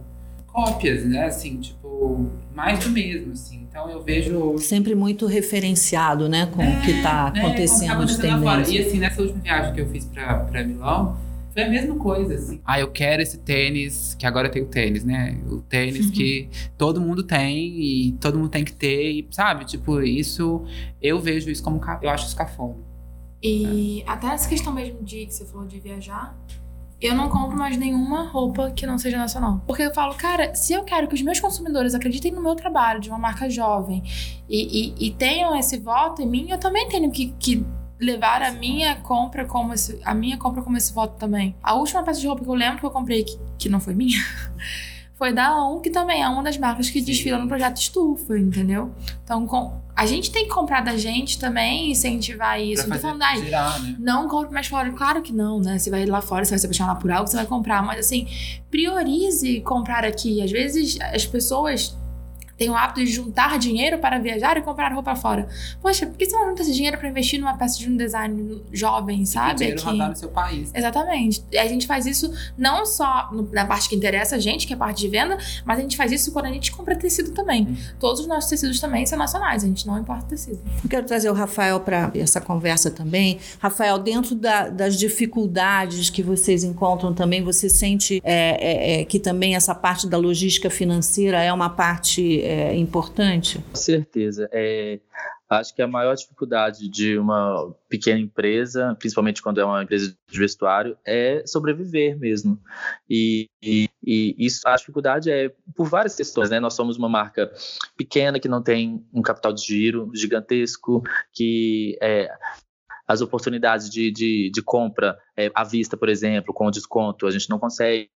cópias, né? Assim, tipo, mais do mesmo, assim. Então eu vejo. Sempre muito referenciado, né? Com é, o que está é, acontecendo é, de tendência. E assim, nessa última viagem que eu fiz para Milão foi a mesma coisa, assim. Ah, eu quero esse tênis, que agora eu tenho tênis, né? O tênis uhum. que todo mundo tem e todo mundo tem que ter, e, sabe? Tipo, isso, eu vejo isso como, eu acho escafone. E é. até essa questão mesmo de que você falou de viajar, eu não compro mais nenhuma roupa que não seja nacional. Porque eu falo, cara, se eu quero que os meus consumidores acreditem no meu trabalho de uma marca jovem e, e, e tenham esse voto em mim, eu também tenho que, que levar a minha compra como esse, a minha compra como esse voto também. A última peça de roupa que eu lembro que eu comprei que, que não foi minha foi da ON, que também é uma das marcas que desfila no projeto Estufa, entendeu? Então, com, a gente tem que comprar da gente também, incentivar isso. Pra fazer, falando, girar, né? não compre mais fora. Claro que não, né? Você vai lá fora, você vai se apaixonar por algo, você vai comprar. Mas, assim, priorize comprar aqui. Às vezes, as pessoas tem o hábito de juntar dinheiro para viajar e comprar roupa fora. Poxa, por que você não junta esse dinheiro para investir numa peça de um design jovem, sabe? dinheiro Aqui... no seu país. Exatamente. E a gente faz isso não só na parte que interessa a gente, que é a parte de venda, mas a gente faz isso quando a gente compra tecido também. Uhum. Todos os nossos tecidos também são nacionais, a gente não importa tecido. Eu quero trazer o Rafael para essa conversa também. Rafael, dentro da, das dificuldades que vocês encontram também, você sente é, é, é, que também essa parte da logística financeira é uma parte é importante? Com certeza. É, acho que a maior dificuldade de uma pequena empresa, principalmente quando é uma empresa de vestuário, é sobreviver mesmo. E, e, e, isso, a dificuldade é por várias questões, né? Nós somos uma marca pequena que não tem um capital de giro gigantesco, que é, as oportunidades de, de, de compra é, à vista, por exemplo, com desconto, a gente não consegue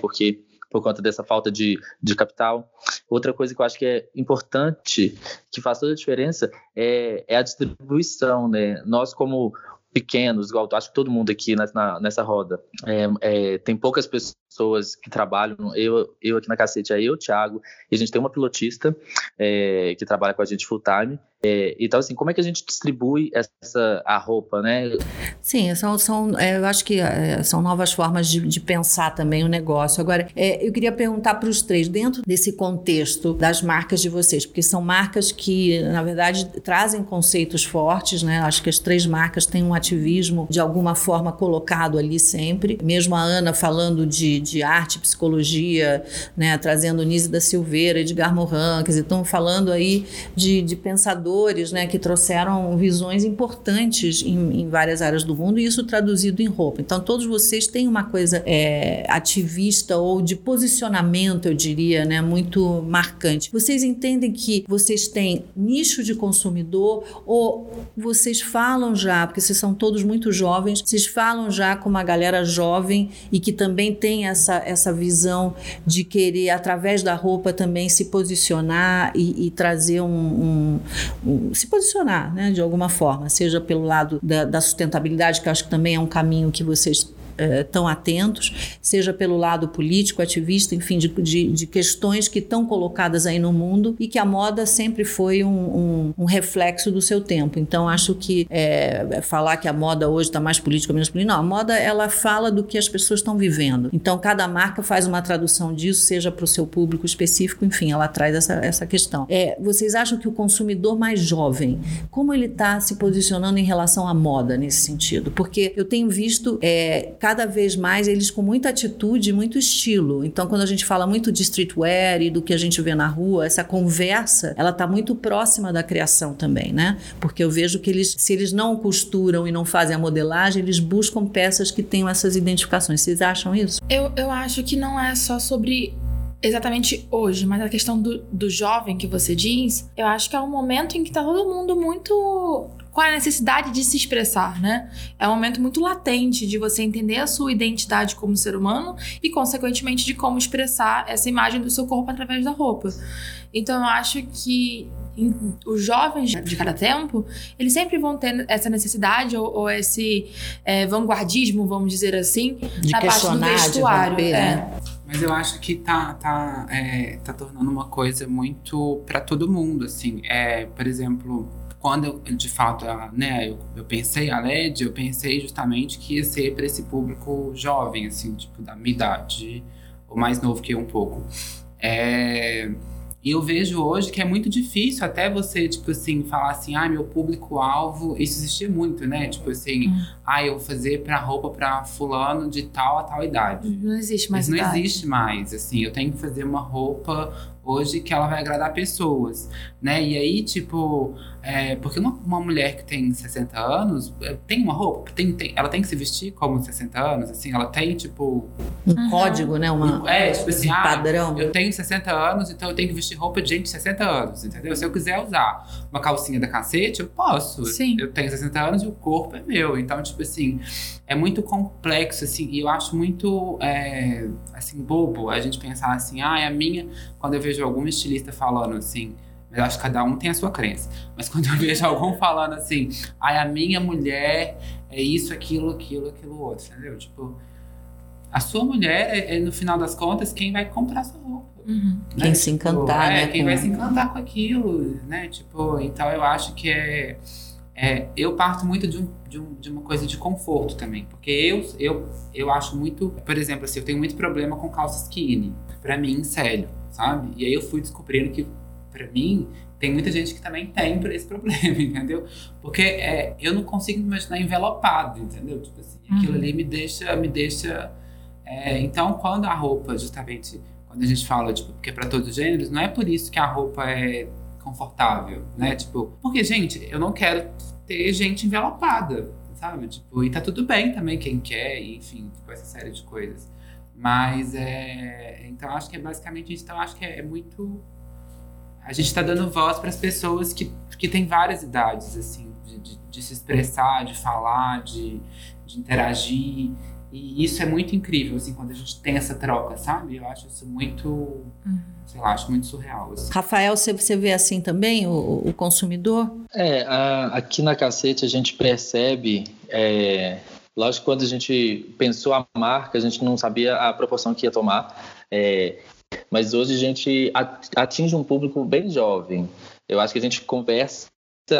porque por conta dessa falta de, de capital. Outra coisa que eu acho que é importante, que faz toda a diferença, é, é a distribuição, né? Nós, como pequenos, igual acho que todo mundo aqui nessa, nessa roda, é, é, tem poucas pessoas que trabalham, eu, eu aqui na Cacete, é eu, Thiago, e a gente tem uma pilotista é, que trabalha com a gente full time, é, então, assim, como é que a gente distribui essa, a roupa, né? Sim, são, são é, eu acho que é, são novas formas de, de, pensar também o negócio. Agora, é, eu queria perguntar para os três, dentro desse contexto das marcas de vocês, porque são marcas que, na verdade, trazem conceitos fortes, né? Acho que as três marcas têm um ativismo de alguma forma colocado ali sempre. Mesmo a Ana falando de, de arte, psicologia, né? Trazendo Nise da Silveira, Edgar Morin, quer dizer, estão falando aí de, de pensadores pensadores né, que trouxeram visões importantes em, em, várias áreas do mundo e isso traduzido em roupa. Então, todos vocês têm uma coisa é, ativista ou de posicionamento, eu diria, né, muito marcante. Vocês entendem que vocês têm nicho de consumidor ou vocês falam já, porque vocês são todos muito jovens, vocês falam já com uma galera jovem e que também tem essa, essa visão de querer, através da roupa, também se posicionar e, e trazer um, um, se posicionar, né, de alguma forma, seja pelo lado da, da, sustentabilidade, que eu acho que também é um caminho que vocês é, tão atentos, seja pelo lado político, ativista, enfim, de, de, de, questões que estão colocadas aí no mundo e que a moda sempre foi um, um, um reflexo do seu tempo. Então, acho que é, falar que a moda hoje está mais política, menos política, não, a moda ela fala do que as pessoas estão vivendo. Então, cada marca faz uma tradução disso, seja para o seu público específico, enfim, ela traz essa, essa questão. É, vocês acham que o consumidor mais jovem, como ele está se posicionando em relação à moda nesse sentido? Porque eu tenho visto é, cada vez mais eles com muita atitude, muito estilo. Então, quando a gente fala muito de streetwear e do que a gente vê na rua, essa conversa, ela está muito próxima da criação também, né? Porque eu vejo que eles, se eles não costuram e não fazem a modelagem, eles buscam peças que tenham essas identificações. Vocês acham isso? Eu, eu acho que não é só sobre exatamente hoje, mas a questão do, do jovem que você diz, eu acho que é um momento em que tá todo mundo muito com a necessidade de se expressar, né? É um momento muito latente de você entender a sua identidade como ser humano e, consequentemente, de como expressar essa imagem do seu corpo através da roupa. Então, eu acho que os jovens de cada tempo, eles sempre vão ter essa necessidade ou, ou esse é, vanguardismo, vamos dizer assim, de na parte do vestuário. Romper, é. né? Mas eu acho que tá, tá, é, tá tornando uma coisa muito para todo mundo, assim. É, por exemplo, quando eu, de fato, né, eu, eu, pensei a LED, eu pensei justamente que ia ser para esse público jovem, assim, tipo, da minha idade, ou mais novo que eu um pouco. É, e eu vejo hoje que é muito difícil até você, tipo assim, falar assim, ah, meu público-alvo. Isso existia muito, né? Tipo assim, hum. ah, eu vou fazer pra roupa pra fulano de tal a tal idade. Não existe mais Mas idade. não existe mais. Assim, eu tenho que fazer uma roupa hoje que ela vai agradar pessoas, né? E aí, tipo, é, porque uma, uma, mulher que tem 60 anos é, tem uma roupa, tem, tem, ela tem que se vestir como 60 anos, assim, ela tem, tipo. Um uhum. código, né? Uma, é, tipo assim, um ah, padrão. Eu tenho 60 anos, então eu tenho que vestir roupa de gente de 60 anos, entendeu? Se eu quiser usar uma calcinha da cacete, eu posso. Sim. Eu tenho 60 anos e o corpo é meu. Então, tipo assim, é muito complexo, assim, e eu acho muito, é, assim, bobo a gente pensar assim, ah, é a minha. Quando eu vejo algum estilista falando assim eu acho que cada um tem a sua crença. Mas quando eu vejo algum falando assim, ai, a minha mulher é isso, aquilo, aquilo, aquilo outro, entendeu? Tipo, a sua mulher é, é no final das contas, quem vai comprar sua roupa. Uhum. Né? Quem se tipo, encantar, é, né? Quem com... vai se encantar com aquilo, né? Tipo, então eu acho que é. é eu parto muito de, um, de, um, de, uma coisa de conforto também. Porque eu, eu, eu acho muito. Por exemplo, assim, eu tenho muito problema com calça skinny. Pra mim, sério, sabe? E aí eu fui descobrindo que para mim, tem muita gente que também tem esse problema, entendeu? Porque é, eu não consigo me imaginar envelopado, entendeu? Tipo assim, uhum. aquilo ali me deixa, me deixa. É, então, quando a roupa, justamente, quando a gente fala, tipo, porque é para todos os gêneros, não é por isso que a roupa é confortável, né? Tipo, porque, gente, eu não quero ter gente envelopada, sabe? Tipo, e tá tudo bem também quem quer, enfim, tipo, essa série de coisas. Mas é. Então acho que é basicamente isso. Então acho que é, é muito a gente está dando voz para as pessoas que, que têm várias idades, assim, de, de, de se expressar, de falar, de, de, interagir. E isso é muito incrível, assim, quando a gente tem essa troca, sabe? Eu acho isso muito, uhum. sei lá, acho muito surreal. Assim. Rafael, você, você vê assim também o, o consumidor? É, a, aqui na Cacete a gente percebe, é, lógico, quando a gente pensou a marca, a gente não sabia a proporção que ia tomar. É, mas hoje a gente atinge um público bem jovem. Eu acho que a gente conversa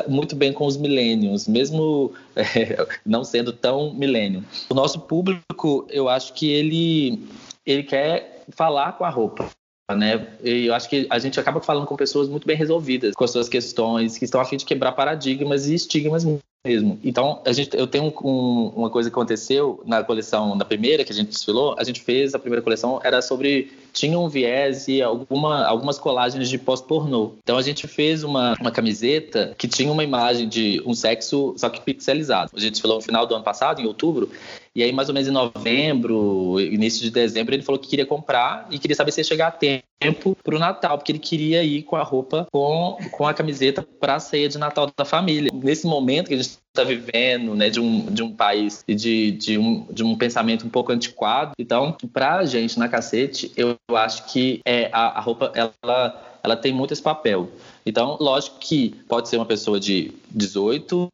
muito bem com os milênios, mesmo é, não sendo tão milênio. O nosso público, eu acho que ele, ele quer falar com a roupa. Né? E eu acho que a gente acaba falando com pessoas muito bem resolvidas, com as suas questões, que estão a fim de quebrar paradigmas e estigmas mesmo. Então, a gente, eu tenho um, uma coisa que aconteceu na coleção, na primeira que a gente desfilou, a gente fez, a primeira coleção era sobre, tinha um viés e alguma, algumas colagens de pós-pornô. Então, a gente fez uma, uma camiseta que tinha uma imagem de um sexo, só que pixelizado. A gente desfilou no final do ano passado, em outubro, e aí mais ou menos em novembro, início de dezembro, ele falou que queria comprar e queria saber se ia chegar a tempo para o Natal, porque ele queria ir com a roupa, com, com a camiseta para a ceia de Natal da família. Nesse momento que a gente está vivendo, né, de um, de um país e de, de, um, de um pensamento um pouco antiquado. Então, para a gente na cacete, eu acho que é, a, a roupa, ela ela tem muito esse papel. Então, lógico que pode ser uma pessoa de 18,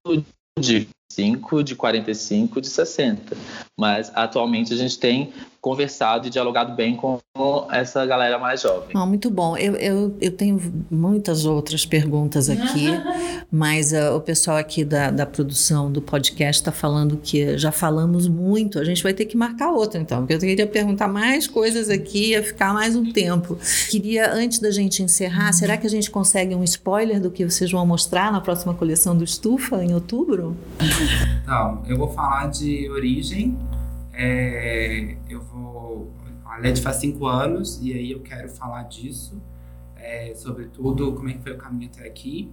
de 25, de 45, de 60. Mas atualmente a gente tem conversado e dialogado bem com essa galera mais jovem. Oh, muito bom. Eu, eu, eu tenho muitas outras perguntas aqui, mas uh, o pessoal aqui da, da produção do podcast está falando que já falamos muito. A gente vai ter que marcar outra, então, porque eu queria perguntar mais coisas aqui, ia ficar mais um tempo. Queria, antes da gente encerrar, será que a gente consegue um spoiler do que vocês vão mostrar na próxima coleção do Estufa, em outubro? Então, eu vou falar de origem é, eu vou. A LED faz cinco anos e aí eu quero falar disso, é, sobretudo como é que foi o caminho até aqui.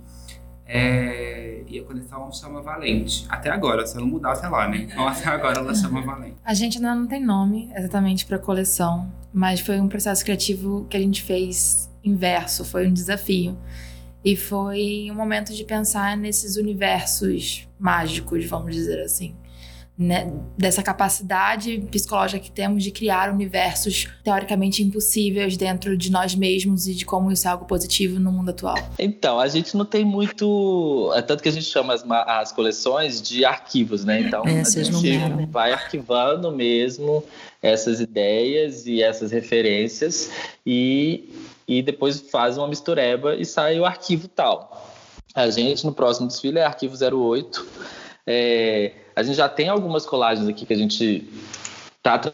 É, e a coleção chama Valente. Até agora, se não mudar, sei lá, né? Então até agora ela chama Valente. A gente ainda não tem nome exatamente para a coleção, mas foi um processo criativo que a gente fez inverso, foi um desafio. E foi um momento de pensar nesses universos mágicos, vamos dizer assim né, dessa capacidade psicológica que temos de criar universos teoricamente impossíveis dentro de nós mesmos e de como isso é algo positivo no mundo atual? Então, a gente não tem muito. É tanto que a gente chama as, as coleções de arquivos, né? Então, é, a gente vai arquivando mesmo essas ideias e essas referências e, e depois faz uma mistureba e sai o arquivo tal. A gente, no próximo desfile, é arquivo 08. É, a gente já tem algumas colagens aqui que a gente está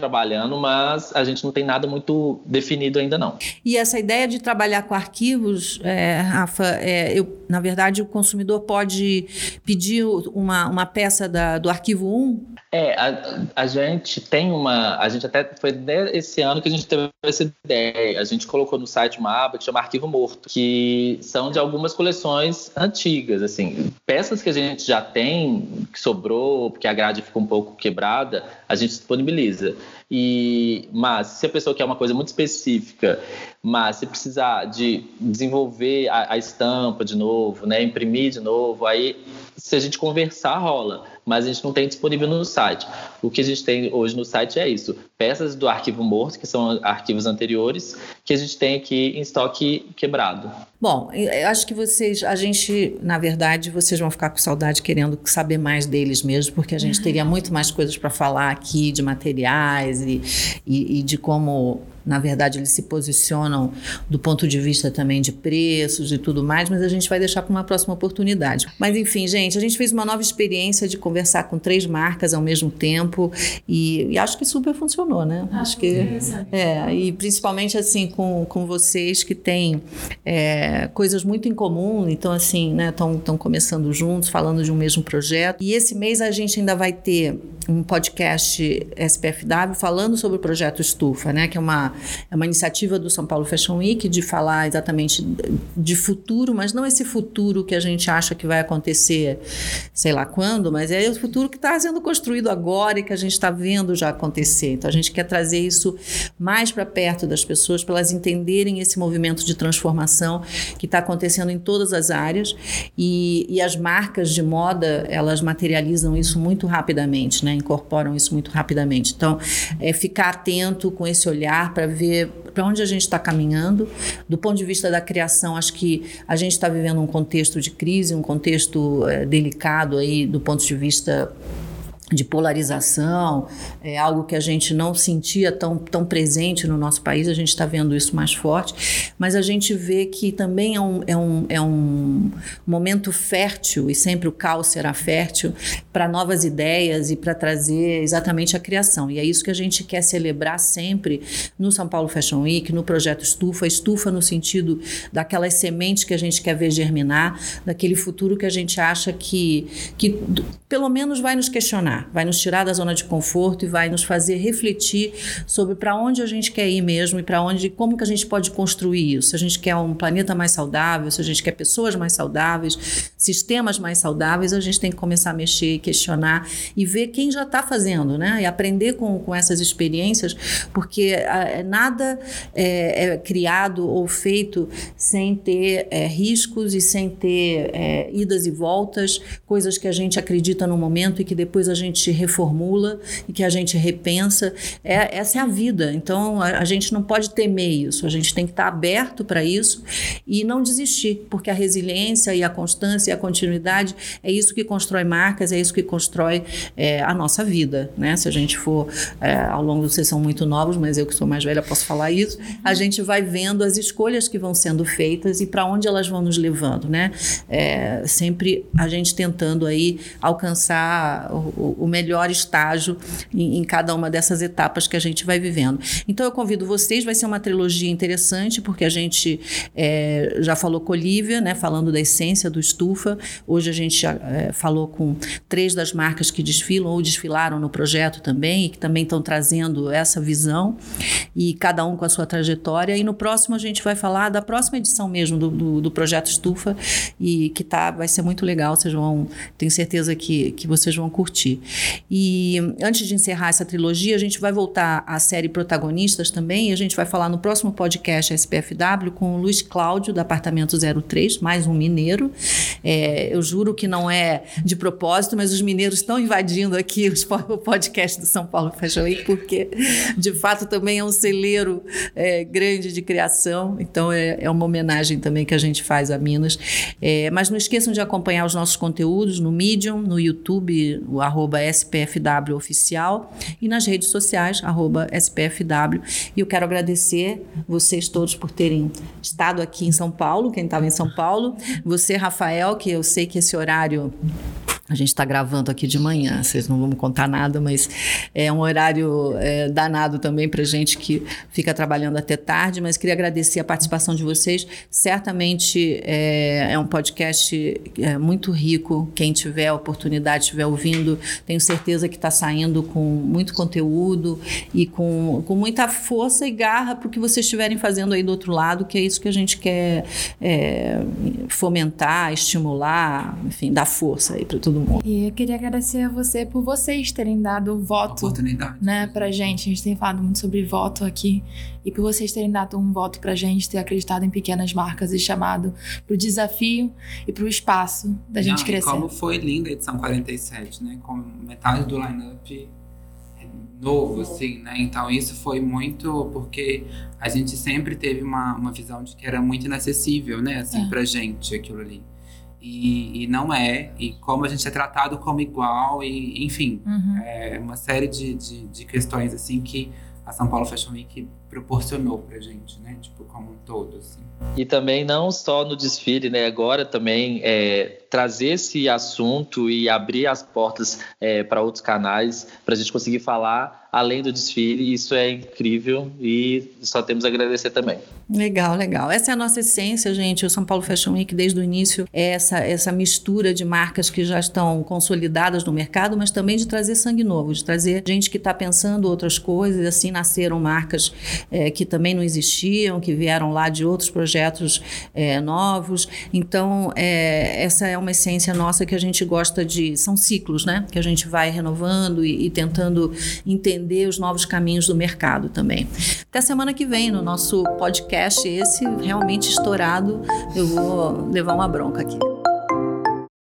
trabalhando, mas a gente não tem nada muito definido ainda não. E essa ideia de trabalhar com arquivos, é, Rafa, é, eu, na verdade o consumidor pode pedir uma, uma peça da, do arquivo 1? É, a, a gente tem uma, a gente até foi esse ano que a gente teve essa ideia. A gente colocou no site uma aba que chama Arquivo Morto, que são de algumas coleções antigas, assim, peças que a gente já tem, que sobrou, porque a grade ficou um pouco quebrada, a gente disponibiliza. E, mas se a pessoa quer uma coisa muito específica, mas se precisar de desenvolver a, a estampa de novo, né, imprimir de novo, aí se a gente conversar rola mas a gente não tem disponível no site. O que a gente tem hoje no site é isso: peças do arquivo morto, que são arquivos anteriores, que a gente tem aqui em estoque quebrado. Bom, eu acho que vocês, a gente, na verdade, vocês vão ficar com saudade querendo saber mais deles mesmo, porque a gente teria muito mais coisas para falar aqui de materiais e, e, e de como na verdade, eles se posicionam do ponto de vista também de preços e tudo mais, mas a gente vai deixar para uma próxima oportunidade. Mas enfim, gente, a gente fez uma nova experiência de conversar com três marcas ao mesmo tempo e, e acho que super funcionou, né? Ah, acho que é e principalmente assim com, com vocês que têm é, coisas muito em comum, então assim, né? Estão começando juntos, falando de um mesmo projeto. E esse mês a gente ainda vai ter um podcast SPFW falando sobre o projeto Estufa, né? Que é uma é uma iniciativa do São Paulo Fashion Week de falar exatamente de futuro, mas não esse futuro que a gente acha que vai acontecer, sei lá quando, mas é o futuro que está sendo construído agora e que a gente está vendo já acontecer. Então a gente quer trazer isso mais para perto das pessoas, para elas entenderem esse movimento de transformação que está acontecendo em todas as áreas e, e as marcas de moda elas materializam isso muito rapidamente, né? incorporam isso muito rapidamente. Então é ficar atento com esse olhar para ver para onde a gente está caminhando. Do ponto de vista da criação, acho que a gente está vivendo um contexto de crise, um contexto é, delicado aí do ponto de vista de polarização, é algo que a gente não sentia tão, tão presente no nosso país, a gente está vendo isso mais forte, mas a gente vê que também é um, é um, é um momento fértil, e sempre o caos será fértil, para novas ideias e para trazer exatamente a criação. E é isso que a gente quer celebrar sempre no São Paulo Fashion Week, no projeto Estufa, estufa no sentido daquelas sementes que a gente quer ver germinar, daquele futuro que a gente acha que, que pelo menos vai nos questionar vai nos tirar da zona de conforto e vai nos fazer refletir sobre para onde a gente quer ir mesmo e para onde, como que a gente pode construir isso. Se a gente quer um planeta mais saudável, se a gente quer pessoas mais saudáveis, sistemas mais saudáveis, a gente tem que começar a mexer, questionar e ver quem já está fazendo, né? E aprender com, com essas experiências, porque a, nada é, é, criado ou feito sem ter é, riscos e sem ter é, idas e voltas, coisas que a gente acredita no momento e que depois a gente gente reformula e que a gente repensa. É, essa é a vida. Então a, a gente não pode temer isso. A gente tem que estar aberto para isso e não desistir, porque a resiliência e a constância e a continuidade é isso que constrói marcas, é isso que constrói é, a nossa vida, né? Se a gente for é, ao longo vocês são muito novos, mas eu que sou mais velha posso falar isso. A gente vai vendo as escolhas que vão sendo feitas e para onde elas vão nos levando, né? É, sempre a gente tentando aí alcançar o melhor estágio em, em, cada uma dessas etapas que a gente vai vivendo. Então eu convido vocês, vai ser uma trilogia interessante porque a gente é, já falou com Olivia, né? Falando da essência do estufa. Hoje a gente é, falou com três das marcas que desfilam ou desfilaram no projeto também e que também estão trazendo essa visão e cada um com a sua trajetória. E no próximo a gente vai falar da próxima edição mesmo do, do, do projeto Estufa e que tá, vai ser muito legal. Vocês vão, tenho certeza que, que vocês vão curtir. E antes de encerrar essa trilogia, a gente vai voltar à série Protagonistas também. E a gente vai falar no próximo podcast SPFW com o Luiz Cláudio, do Apartamento 03, mais um mineiro. É, eu juro que não é de propósito, mas os mineiros estão invadindo aqui os, o podcast do São Paulo Fashion Week, porque de fato também é um celeiro é, grande de criação. Então é, é, uma homenagem também que a gente faz a Minas. É, mas não esqueçam de acompanhar os nossos conteúdos no Medium, no YouTube, o arroba SPFW Oficial e nas redes sociais, arroba SPFW. E eu quero agradecer vocês todos por terem estado aqui em São Paulo, quem estava em São Paulo. Você, Rafael, que eu sei que esse horário a gente está gravando aqui de manhã, vocês não vão me contar nada, mas é um horário é, danado também para gente que fica trabalhando até tarde. Mas queria agradecer a participação de vocês. Certamente é, é um podcast é, muito rico. Quem tiver a oportunidade, estiver ouvindo, tenho certeza que está saindo com muito conteúdo e com, com muita força e garra para o que vocês estiverem fazendo aí do outro lado, que é isso que a gente quer é, fomentar, estimular, enfim, dar força aí para todo mundo. E eu queria agradecer a você por vocês terem dado o voto. Oportunidade. Né, pra gente. A gente tem falado muito sobre voto aqui. E por vocês terem dado um voto pra gente, ter acreditado em pequenas marcas e chamado pro desafio e pro espaço da gente Não, crescer. como foi linda a edição 47, né? Com metade do line-up novo, assim, né? Então isso foi muito porque a gente sempre teve uma, uma visão de que era muito inacessível, né? Assim, é. pra gente aquilo ali. E, e, não é, e como a gente é tratado como igual, e enfim, uhum. é uma série de, de, de, questões assim que a São Paulo Fashion Week proporcionou pra gente, né? Tipo, como um todo, assim. E também não só no desfile, né? Agora também é, trazer esse assunto e abrir as portas é, para outros canais, para a gente conseguir falar além do desfile. Isso é incrível e só temos a agradecer também. Legal, legal. Essa é a nossa essência, gente. O São Paulo Fashion Week, desde o início, é essa, essa mistura de marcas que já estão consolidadas no mercado, mas também de trazer sangue novo, de trazer gente que está pensando outras coisas. Assim nasceram marcas é, que também não existiam, que vieram lá de outros projetos é, novos. Então, é, essa é uma essência nossa que a gente gosta de. São ciclos, né? Que a gente vai renovando e, e tentando entender os novos caminhos do mercado também. Até semana que vem, no nosso podcast, esse realmente estourado, eu vou levar uma bronca aqui.